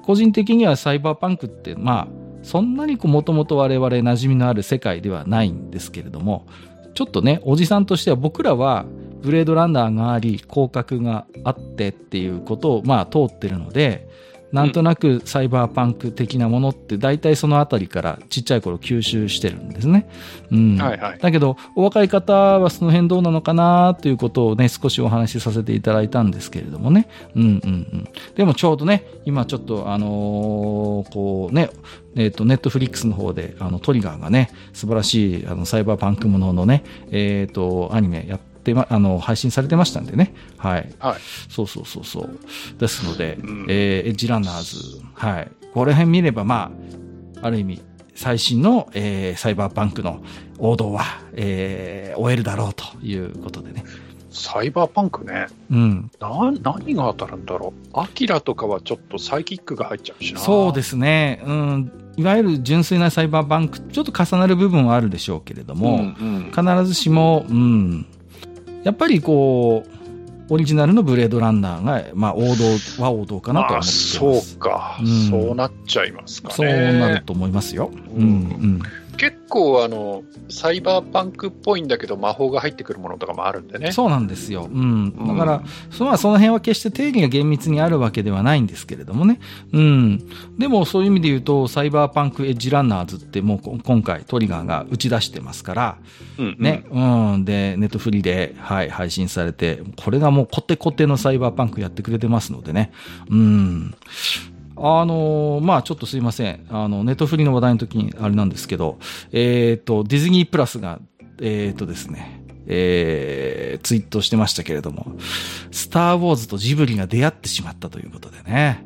個人的にはサイバーパンクって、まあ、そんなにもともと我々馴染みのある世界ではないんですけれども、ちょっとね、おじさんとしては僕らはブレードランナーがあり、広角があってっていうことを、まあ通ってるので、なんとなくサイバーパンク的なものって大体そのあたりからちっちゃい頃吸収してるんですね。うん。はいはい。だけど、お若い方はその辺どうなのかなということをね、少しお話しさせていただいたんですけれどもね。うんうんうん。でもちょうどね、今ちょっとあのー、こうね、えっ、ー、と、ネットフリックスの方で、あの、トリガーがね、素晴らしい、あの、サイバーパンクもののね、えっ、ー、と、アニメやって、ま、あの、配信されてましたんでね。はい。はい。そうそうそうそう。ですので、うん、えー、エッジランナーズ、はい。これ辺見れば、まあ、ある意味、最新の、えー、サイバーパンクの王道は、えー、終えるだろうということでね。サイバーパンクね。うん。な、何が当たるんだろう。アキラとかはちょっとサイキックが入っちゃうしな。そうですね。うん。いわゆる純粋なサイバーパンク、ちょっと重なる部分はあるでしょうけれども、うんうん、必ずしも、うん。やっぱりこう、オリジナルのブレードランナーが、まあ、王道は王道かなと思ってます。そうか、うん、そうなっちゃいますかね。そうなると思いますよ。うん、うん結構あの、サイバーパンクっぽいんだけど魔法が入ってくるものとかもあるんでね。そうなんですよ。うん。だから、うん、そのその辺は決して定義が厳密にあるわけではないんですけれどもね。うん。でもそういう意味で言うと、サイバーパンクエッジランナーズってもう今回トリガーが打ち出してますから、うん、ね。うん。で、ネットフリで、はい、配信されて、これがもうコテコテのサイバーパンクやってくれてますのでね。うん。あのー、まあちょっとすいません。あの、ネットフリの話題の時にあれなんですけど、えっ、ー、と、ディズニープラスが、えっ、ー、とですね、えー、ツイートしてましたけれども、スターウォーズとジブリが出会ってしまったということでね。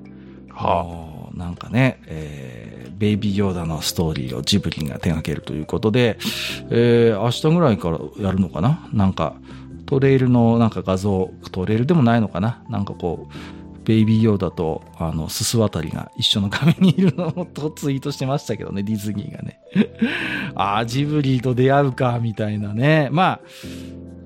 はあ、なんかね、えー、ベイビーヨーダのストーリーをジブリが手掛けるということで、えー、明日ぐらいからやるのかな？なんか、トレイルのなんか画像、トレイルでもないのかな？なんかこう、ベイビーヨーダと、あの、すす渡りが一緒の画面にいるのとツイートしてましたけどね、ディズニーがね。ああ、ジブリと出会うか、みたいなね。ま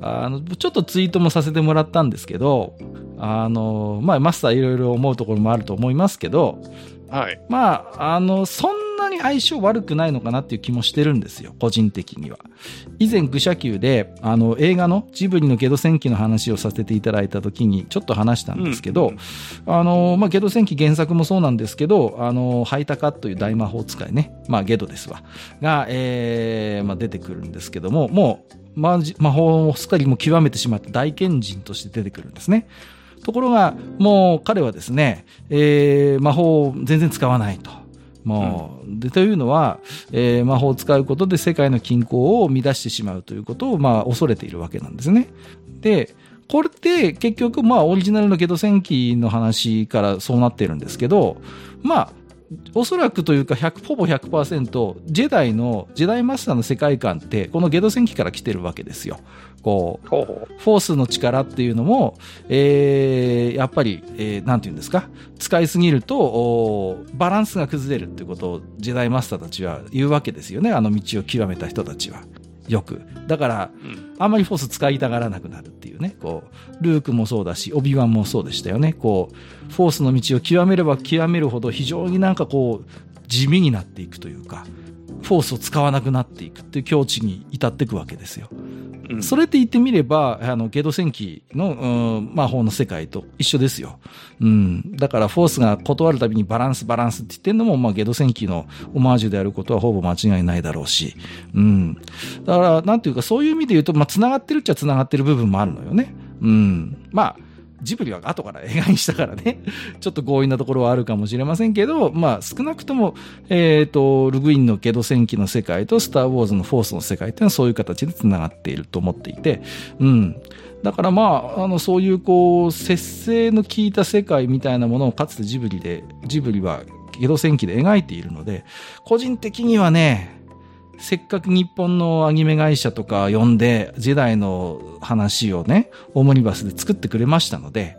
あ、あの、ちょっとツイートもさせてもらったんですけど、あの、まあ、マスターいろいろ思うところもあると思いますけど、はい。まあ、あの、そんなに相性悪くないのかなっていう気もしてるんですよ、個人的には。以前、愚者級で、あの、映画のジブリのゲド戦記の話をさせていただいた時に、ちょっと話したんですけど、うん、あの、まあ、ゲド戦記原作もそうなんですけど、あの、ハイタカという大魔法使いね、まあ、ゲドですわ、が、えー、まあ、出てくるんですけども、もう、魔法をすっかりも極めてしまった大賢人として出てくるんですね。ところが、もう彼はですね、えー、魔法を全然使わないと。もう、うん、でというのは、えー、魔法を使うことで世界の均衡を乱してしまうということを、まあ、恐れているわけなんですね。で、これって結局、まあ、オリジナルのゲド戦記の話からそうなってるんですけど、まあ、おそらくというか100、ほぼ100%、ジェダイの、ジェダイマスターの世界観って、このゲド戦記から来てるわけですよ。こう、フォースの力っていうのも、えー、やっぱり、えー、なんて言うんですか、使いすぎると、バランスが崩れるってことをジェダイマスターたちは言うわけですよね、あの道を極めた人たちは。よく。だから、うん、あんまりフォース使いたがらなくなるっていうね、こう、ルークもそうだし、オビワンもそうでしたよね。こう、フォースの道を極めれば極めるほど非常になんかこう、地味になっていくというか、フォースを使わなくなっていくっていう境地に至っていくわけですよ。それって言ってみれば、あの、ゲド戦記の、うん、魔法の世界と一緒ですよ。うん。だから、フォースが断るたびにバランス、バランスって言ってんのも、まあ、ゲド戦記のオマージュであることはほぼ間違いないだろうし。うん。だから、なんていうか、そういう意味で言うと、まあ、繋がってるっちゃ繋がってる部分もあるのよね。うん。まあ、ジブリは後から映画にしたからね、ちょっと強引なところはあるかもしれませんけど、まあ少なくとも、えっ、ー、と、ルグインのゲド戦記の世界とスター・ウォーズのフォースの世界っていうのはそういう形で繋がっていると思っていて、うん。だからまあ、あの、そういうこう、節制の効いた世界みたいなものをかつてジブリで、ジブリはゲド戦記で描いているので、個人的にはね、せっかく日本のアニメ会社とか呼んで、ジェダイの話をね、オムニバスで作ってくれましたので、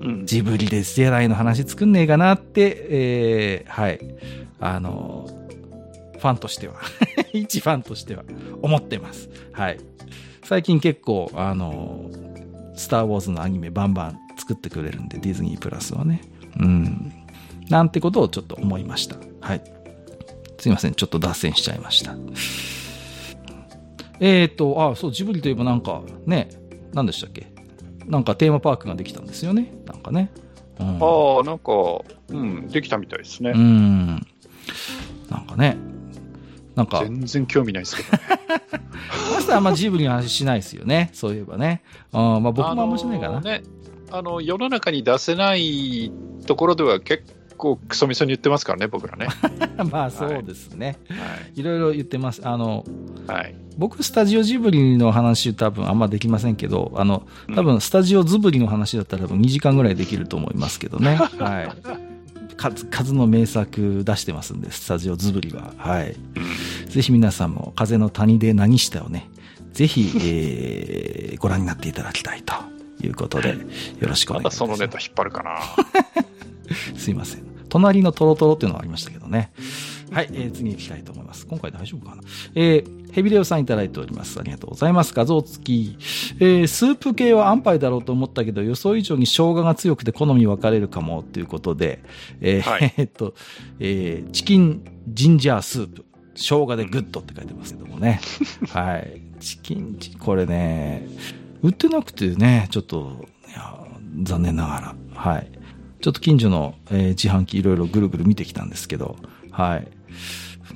うん、ジブリでジェダイの話作んねえかなって、えー、はい。あの、ファンとしては 一ファンとしては思ってます。はい。最近結構、あの、スター・ウォーズのアニメバンバン作ってくれるんで、ディズニープラスはね。うん。なんてことをちょっと思いました。はい。すいません、ちょっと脱線しちゃいました。えっ、ー、と、あ、そう、ジブリといえばなんか、ね、何でしたっけ？なんかテーマパークができたんですよね。なんかね。うん、ああ、なんか、うん、できたみたいですね。うん。なんかね。なんか。全然興味ないですけどね。マスターあんまジブリの話しないですよね。そういえばね。あまあ僕もあんましないかな。ね、あの、世の中に出せないところでは結構クソみそに言ってますからね、僕らね。まあそうですね。はい、いろいろ言ってます。あの、はい。僕、スタジオジブリの話多分あんまできませんけど、あの、多分スタジオズブリの話だったら多分2時間ぐらいできると思いますけどね。はい。数、数の名作出してますんで、スタジオズブリは。はい。ぜひ皆さんも風の谷で何したをね、ぜひ、えー、ご覧になっていただきたいということで、よろしくお願いします。まだそのネタ引っ張るかな すいません。隣のトロトロっていうのがありましたけどね。はい、えー、次行きたいと思います。今回大丈夫かなえー、ヘビレオさんいただいております。ありがとうございます。画像付き。えー、スープ系は安牌だろうと思ったけど、予想以上に生姜が強くて好み分かれるかもということで、えー、はい、えっと、えー、チキンジンジャースープ。生姜でグッドって書いてますけどもね。はい。チキン、これね、売ってなくてね、ちょっと、いや、残念ながら。はい。ちょっと近所の、えー、自販機いろいろぐるぐる見てきたんですけど、はい。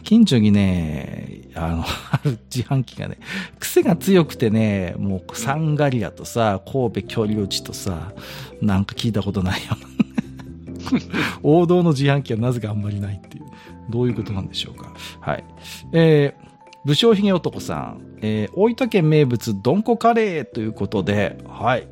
近所にね、あの、ある自販機がね、癖が強くてね、もうサンガリアとさ、神戸距離落ちとさ、なんか聞いたことないよ。王道の自販機はなぜかあんまりないっていう。どういうことなんでしょうか。はい。え、武将髭男さん、えー、大分県名物、どんこカレーということで、はい。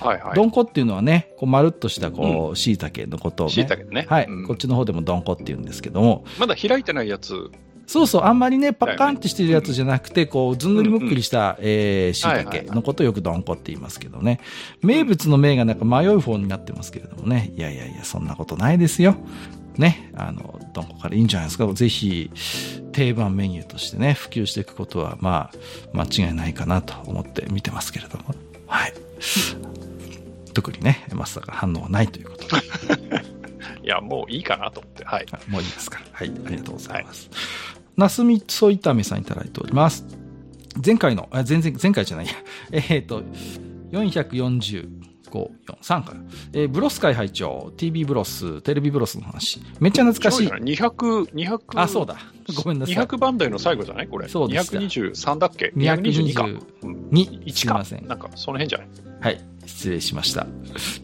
はいはい。どんこっていうのはね、こう、まるっとした、こう、椎茸のことをね。椎茸ね。はい、うん、こっちの方でもどんこって言うんですけども。まだ開いてないやつ。そうそう、あんまりね、パッカンってしてるやつじゃなくて、こう、ずんぐりむっくりした、えー、椎茸のことをよくどんこって言いますけどね。名物の名がなんか迷う方になってますけれどもね。いやいやいや、そんなことないですよ。ね、あの、どんこからいいんじゃないですか。ぜひ、定番メニューとしてね、普及していくことは、まあ、間違いないかなと思って見てますけれども。はい。特にね、マスターが反応はないということで。いや、もういいかなと思って。はい。もういいですか。はい。ありがとうございます。はい、なすみそ炒めさんいただいております。前回の、あ前々、前回じゃないや。えっ、ー、と、440、5、4、3から。えー、ブロス会拝聴 TV ブロス、テレビブロスの話。めっちゃ懐かしい。200、200。あ、そうだ。ごめんなさい。200番台の最後じゃない？これ。そうです。223だっけ ?222 か。2、1すみません。なんか、その辺じゃない？はい。失礼しました。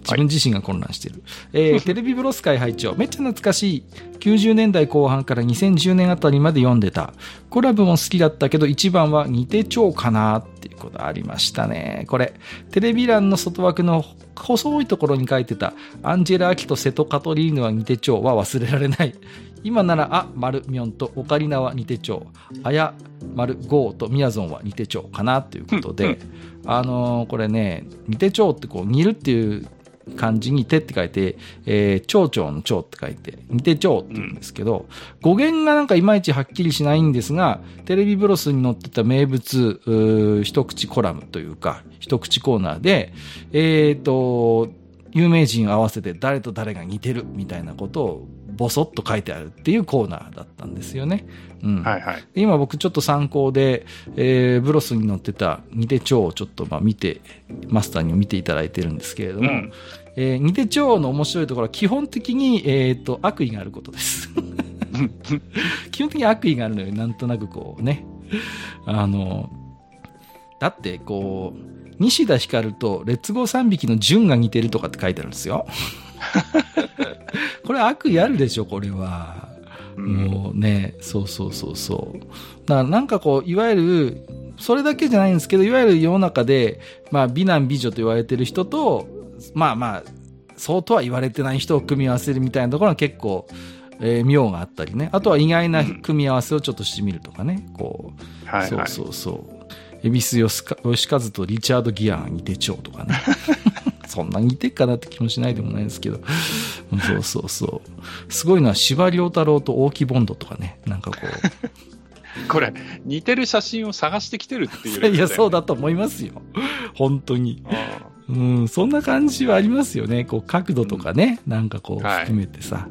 自分自身が混乱している。はい、えー、テレビブロス会拝聴めっちゃ懐かしい。90年代後半から2010年あたりまで読んでた。コラボも好きだったけど、一番は似てちかなっていうことありましたね。これ、テレビ欄の外枠の細いところに書いてた、アンジェラ・アキと瀬戸カトリーヌは似てちは忘れられない。今なら、あ、丸、みょんとオカリナは似てちょう。あや、丸、ゴーとみやぞんは似てちょうかなということで、あのー、これね、似てちょうってこう、似るっていう漢字に手って書いて、えー、蝶々の蝶って書いて、似て蝶って言うんですけど、語源がなんかいまいちはっきりしないんですが、テレビブロスに載ってた名物、一口コラムというか、一口コーナーで、えっ、ー、と、有名人合わせて誰と誰が似てるみたいなことをボソッと書いてあるっていうコーナーだったんですよね。うん。はいはい。今僕ちょっと参考で、えー、ブロスに載ってた似て蝶をちょっとまあ見て、マスターにも見ていただいてるんですけれども、うん、えー、似て蝶の面白いところは基本的に、えっ、ー、と、悪意があることです。基本的に悪意があるのよ。なんとなくこうね。あの、だってこう、西田ひかるとレッツゴー3匹の順が似てるとかって書いてあるんですよ。これ悪意あるでしょ、これは。もうね、そうそうそうそう。だからなんかこう、いわゆる、それだけじゃないんですけど、いわゆる世の中で、まあ美男美女と言われてる人と、まあまあ、そうとは言われてない人を組み合わせるみたいなところは結構、えー、妙があったりね。あとは意外な組み合わせをちょっとしてみるとかね。こう、はいはい、そうそうそう。恵比寿吉和とリチャード・ギアが似てちょうとかね。そんな似てっかなって気もしないでもないですけど。そうそうそう。すごいのは司馬遼太郎と大木ボンドとかね。なんかこう。これ、似てる写真を探してきてるっていう、ね、いや、そうだと思いますよ。本当に。うん、そんな感じはありますよね。こう、角度とかね、うん、なんかこう、含めてさ、は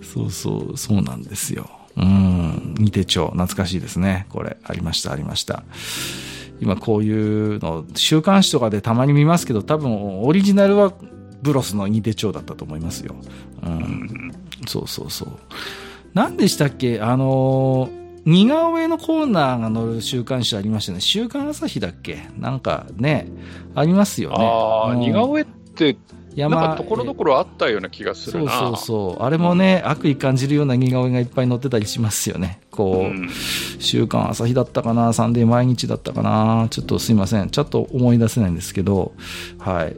い、そうそう、そうなんですよ。うん、似手帳、懐かしいですね。これ、ありました、ありました。今こういうの、週刊誌とかでたまに見ますけど、多分オリジナルはブロスの似手帳だったと思いますよ。うん。そうそうそう。何でしたっけ？あの似顔絵のコーナーが載る週刊誌ありましたね。週刊朝日だっけ？なんかね、ありますよね。ああ、似顔絵って山なんかところどころあったような気がするな。そうそうそう。あれもね、うん、悪意感じるような似顔絵がいっぱい載ってたりしますよね。こう、うん、週刊朝日だったかなサンデー毎日だったかな。ちょっとすいません。ちょっと思い出せないんですけど。はい。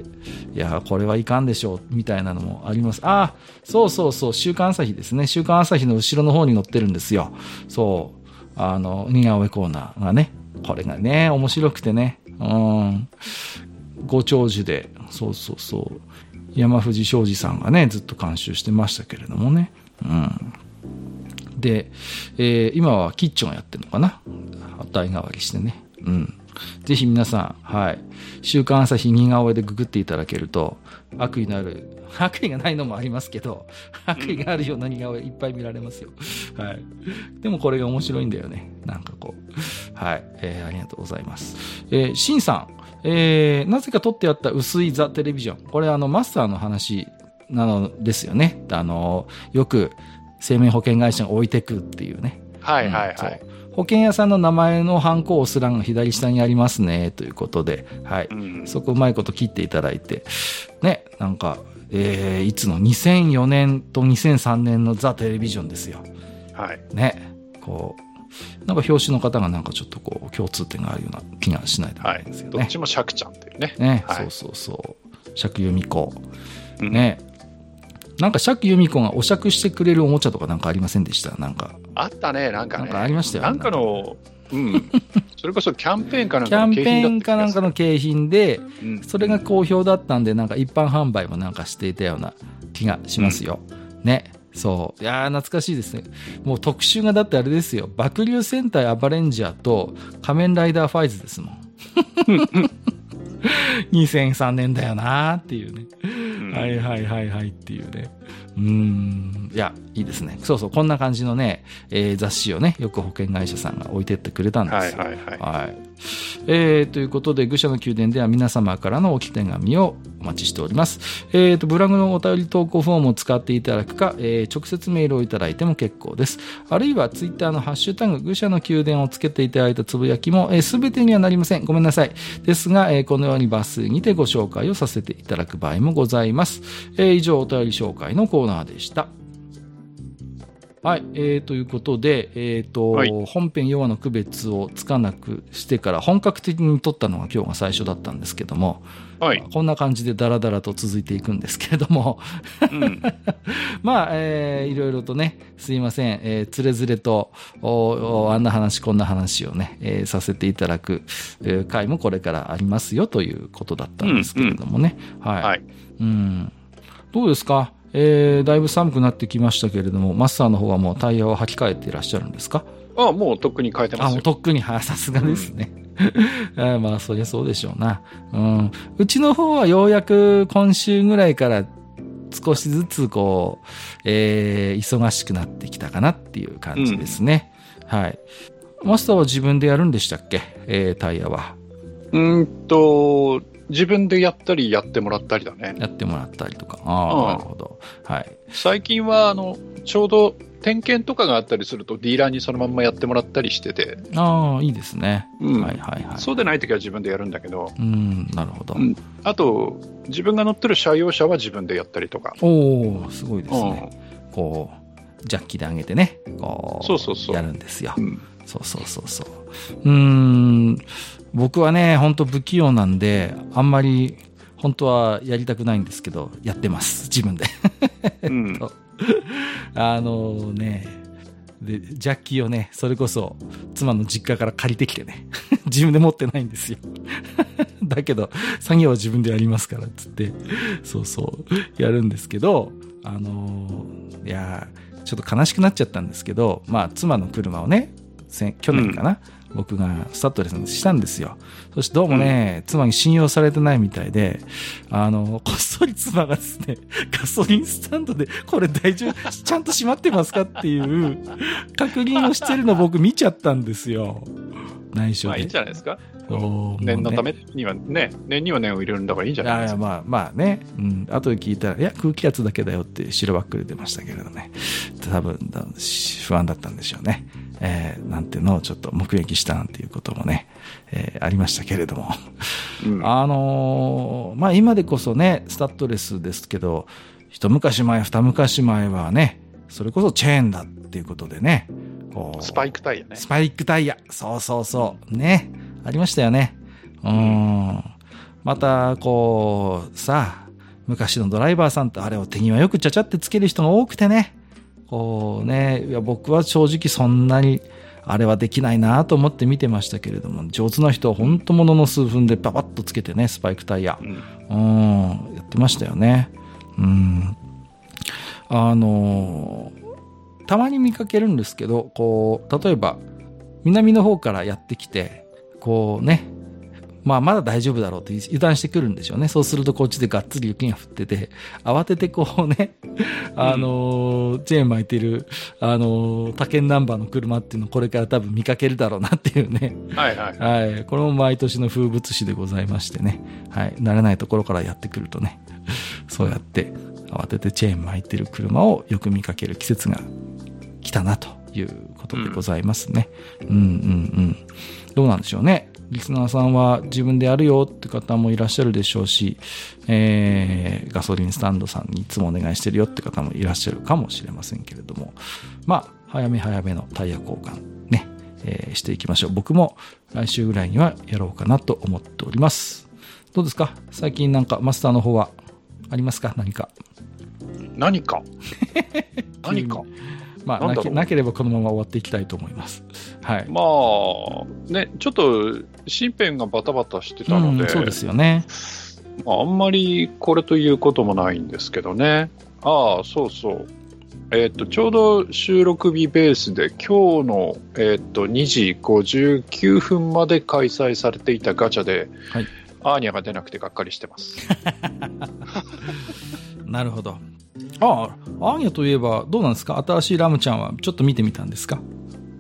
いやこれはいかんでしょうみたいなのもあります。あそうそうそう。週刊朝日ですね。週刊朝日の後ろの方に載ってるんですよ。そう。あの似顔絵コーナーがね。これがね面白くてね。うん。ご長寿で。そうそうそう山藤昌司さんがね、ずっと監修してましたけれどもね。うん。で、えー、今はキッチンをやってるのかな代替わりしてね。うん。ぜひ皆さん、はい。週刊朝日似顔絵でググっていただけると、悪意のある、悪意がないのもありますけど、悪意があるような似顔絵いっぱい見られますよ。はい。でもこれが面白いんだよね。なんかこう。はい。えー、ありがとうございます。えー、シンさん、えー、なぜか撮ってあった薄いザ・テレビジョン。これあの、マスターの話なのですよね。あの、よく生命保険会社が置いてくっていうね。はいはいはい。うん保険屋さんの名前のハンコを押す欄が左下にありますね、ということで、はい。うん、そこうまいこと切っていただいて、ね、なんか、えー、いつの？2004年と2003年のザ・テレビジョンですよ。はい。ね、こう、なんか表紙の方がなんかちょっとこう共通点があるような気がしないでもないですよね。はい、どっちも釈ちゃんっていうね。ね、はい、そうそうそう。釈由美子。ね。なんか釈由美子がお釈してくれるおもちゃとかなんかありませんでした？なんか。あったね、なんかね。なんかありましたよ。なんかの、うん。それこそキャンペーンかなんかの景品キャンペーンかなんかの景品で、うん、それが好評だったんで、なんか一般販売もなんかしていたような気がしますよ。うん、ね。そう。いやー、懐かしいですね。もう特集がだってあれですよ。爆流戦隊アバレンジャーと仮面ライダーファイズですもん。2003年だよなーっていうね。はいはいはいはいっていうね。うん。いや、いいですね。そうそう、こんな感じのね、えー、雑誌をね、よく保険会社さんが置いてってくれたんですよ。はいはいはい。はい。えー、ということで、愚者の宮殿では皆様からの置き手紙をお待ちしております。えー、と、ブログのお便り投稿フォームを使っていただくか、えー、直接メールをいただいても結構です。あるいは、ツイッターのハッシュタグ、愚者の宮殿をつけていただいたつぶやきも、す、え、べ、てにはなりません。ごめんなさい。ですが、えー、このように抜粋にてご紹介をさせていただく場合もございます。え、以上、お便り紹介のコーナーでした。はい、えー、ということで、えっ、ー、と、はい、本編弱の区別をつかなくしてから本格的に撮ったのが今日が最初だったんですけども、はい、こんな感じでダラダラと続いていくんですけれども、うん、まあ、えー、いろいろとね、すいません、えー、つれづれとおあんな話、こんな話をね、えー、させていただく、えー、回もこれからありますよということだったんですけれどもね。うんうん、はい、はい、うん。どうですか？えー、だいぶ寒くなってきましたけれども、マスターの方はもうタイヤを履き替えていらっしゃるんですか？ああ、もうとっくに変えてますよ。あ、もうとっくに、はさすがですね。うん、まあ、そりゃそうでしょうな。うん。うちの方はようやく今週ぐらいから少しずつこう、えー、忙しくなってきたかなっていう感じですね。うん、はい。マスターは自分でやるんでしたっけ？えー、タイヤは。うんと、自分でやったりやってもらったりだね。やってもらったりとか。ああ、なるほど。はい。最近は、あの、ちょうど点検とかがあったりするとディーラーにそのまんまやってもらったりしてて。ああ、いいですね。うん。はいはいはい。そうでない時は自分でやるんだけど。うん、なるほど。うん。あと、自分が乗ってる車用車は自分でやったりとか。おおすごいですね。うん、こう、ジャッキで上げてね、こう、そうそうそう。やるんですよ。うん。そうそうそうそう。うん、僕はね、本当不器用なんで、あんまり本当はやりたくないんですけど、やってます、自分で。うん、あのね、で、ジャッキーをね、それこそ妻の実家から借りてきてね、自分で持ってないんですよ。だけど、作業は自分でやりますから、つって、そうそう、やるんですけど、あのいやちょっと悲しくなっちゃったんですけど、まあ、妻の車をね、去年かな、僕がスタッドレスしたんですよ。そしてどうもね、うん、妻に信用されてないみたいで、あの、こっそり妻がですね、ガソリンスタンドで、これ大丈夫、ちゃんと閉まってますかっていう確認をしてるの僕見ちゃったんですよ。内緒で。まあいいんじゃないですか。念のためにはね、念には念を入れるんだからいいんじゃないですか。まあまあね、うん、後で聞いたら、いや、空気圧だけだよって白バックで出ましたけれどね、多分不安だったんでしょうね。えー、なんていうのをちょっと目撃したなんていうこともね、えー、ありましたけれども。うん、あのー、まあ今でこそね、スタッドレスですけど、一昔前、二昔前はね、それこそチェーンだっていうことでね。スパイクタイヤね。スパイクタイヤ。そうそうそう。ね。ありましたよね。うん。また、こう、さあ、昔のドライバーさんってあれを手際よくちゃちゃってつける人が多くてね。こうね、いや僕は正直そんなに、あれはできないなと思って見てましたけれども、上手な人は本当ものの数分でパパッとつけてね、スパイクタイヤ。うん、やってましたよね。うん。あのたまに見かけるんですけど、こう、例えば、南の方からやってきて、こうね、まあまだ大丈夫だろうと油断してくるんでしょうね。そうするとこっちでがっつり雪が降ってて、慌ててこうね、あのー、チェーン巻いてる、あのー、他県ナンバーの車っていうのをこれから多分見かけるだろうなっていうね。はいはい。はい。これも毎年の風物詩でございましてね。はい。慣れないところからやってくるとね、そうやって慌ててチェーン巻いてる車をよく見かける季節が来たなということでございますね。うん、うん、うんうんどうなんでしょうね。リスナーさんは自分でやるよって方もいらっしゃるでしょうし、えー、ガソリンスタンドさんにいつもお願いしてるよって方もいらっしゃるかもしれませんけれども、まあ、早め早めのタイヤ交換ね、えー、していきましょう。僕も来週ぐらいにはやろうかなと思っております。どうですか？最近なんかマスターの方はありますか？何か。何か 何かまあなけ、なければこのまま終わっていきたいと思います。はい。まあ、ね、ちょっと、身辺がバタバタしてたので、うん、そうですよね。まあ、あんまりこれということもないんですけどね。ああ、そうそう。えっ、と、ちょうど収録日ベースで今日の、えっ、と、2時59分まで開催されていたガチャで、はい、アーニャが出なくてがっかりしてます。なるほど。ああ、アーニャといえば、どうなんですか？新しいラムちゃんはちょっと見てみたんですか？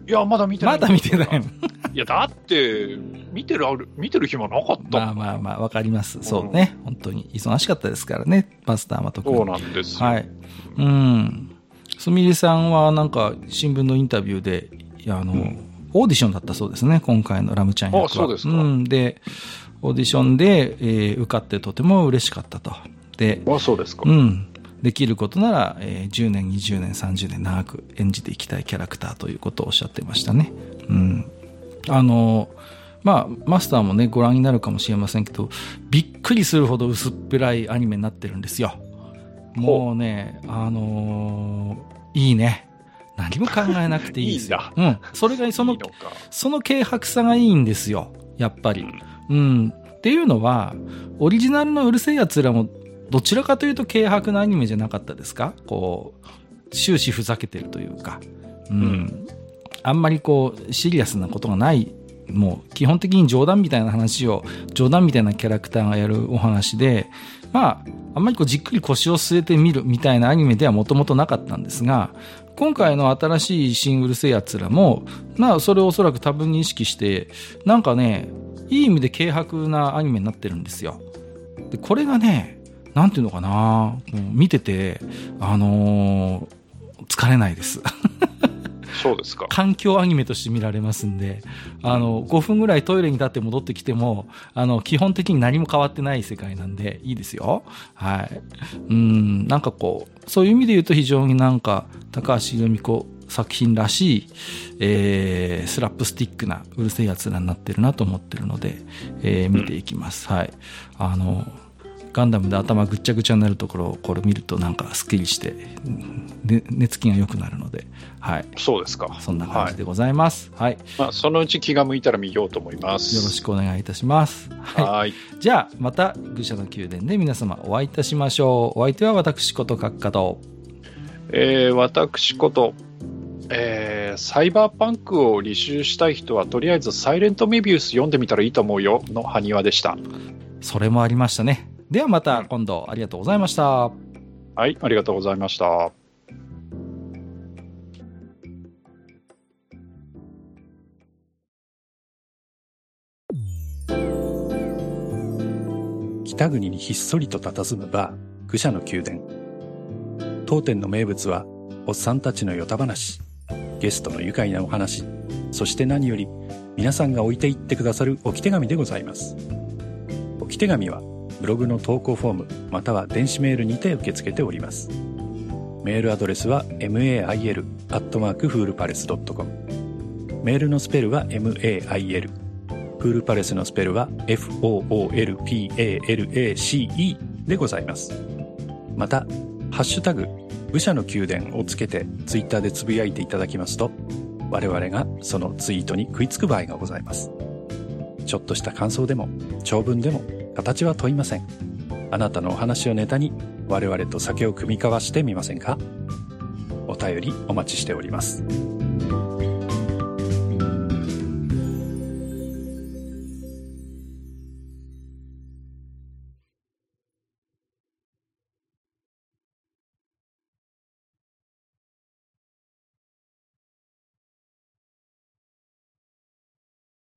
いや、まだ見てない。まだ見てない。いや、だって、見てる、見てる暇なかった。まあまあまあ、わかります。そうね。本当に忙しかったですからね、マスターは特に。そうなんですはい。うん。すみれさんはなんか、新聞のインタビューで、あの、うん、オーディションだったそうですね、今回のラムちゃん役は。あ、そうですか。うん。で、オーディションで、えー、受かってとても嬉しかったと。で、あ、そうですか。うん。できることなら、えー、10年、20年、30年長く演じていきたいキャラクターということをおっしゃってましたね。うん。あの、まあ、マスターもね、ご覧になるかもしれませんけど、びっくりするほど薄っぺらいアニメになってるんですよ。もうね、あのー、いいね。何も考えなくていいですよ。いいうん。それが、その、その軽薄さがいいんですよ。やっぱり。うん、うん。っていうのは、オリジナルのうるせえ奴らもどちらかというと軽薄なアニメじゃなかったですか？こう、終始ふざけてるというか。うん。うん、あんまりこう、シリアスなことがない、もう基本的に冗談みたいな話を、冗談みたいなキャラクターがやるお話で、まあ、あんまりこうじっくり腰を据えてみるみたいなアニメではもともとなかったんですが、今回の新しいシングルせやつらも、まあ、それをおそらく多分に意識して、なんかね、いい意味で軽薄なアニメになってるんですよ。で、これがね、なんていうのかな、見てて、あのー、疲れないです。そうですか。環境アニメとして見られますんで、あの、5分ぐらいトイレに立って戻ってきても、あの、基本的に何も変わってない世界なんで、いいですよ。はい。うん、なんかこう、そういう意味で言うと非常になんか、高橋留美子作品らしい、えー、スラップスティックなうる星やつらになってるなと思ってるので、えー、見ていきます。はい。あの、ガンダムで頭ぐっちゃぐちゃになるところをこれ見るとなんかすっきりして、ね、寝つきが良くなるので、はい。そうですか。そんな感じでございます。はい。はい、まあ、そのうち気が向いたら見ようと思います。よろしくお願いいたします。はい。じゃあ、また、愚者の宮殿で皆様お会いいたしましょう。お相手は私こと閣下と。えー、私こと、えー、で、サイバーパンクを履修したい人は、とりあえずサイレントメビウス読んでみたらいいと思うよの埴輪でした。それもありましたね。ではまた今度ありがとうございました。はい、ありがとうございました。北国にひっそりと佇むバー、愚者の宮殿。当店の名物は、おっさんたちのヨタ話、ゲストの愉快なお話、そして何より、皆さんが置いていってくださる置き手紙でございます。置き手紙は、ブログの投稿フォーム、または電子メールにて受け付けております。メールアドレスは mail.foolpalace.com メールのスペルは mail プールパレスのスペルは FOOLPALACE でございます。また、ハッシュタグ、武者の宮殿をつけてツイッターでつぶやいていただきますと、我々がそのツイートに食いつく場合がございます。ちょっとした感想でも、長文でも、形は問いません。あなたのお話をネタに、我々と酒を酌み交わしてみませんか？お便りお待ちしております。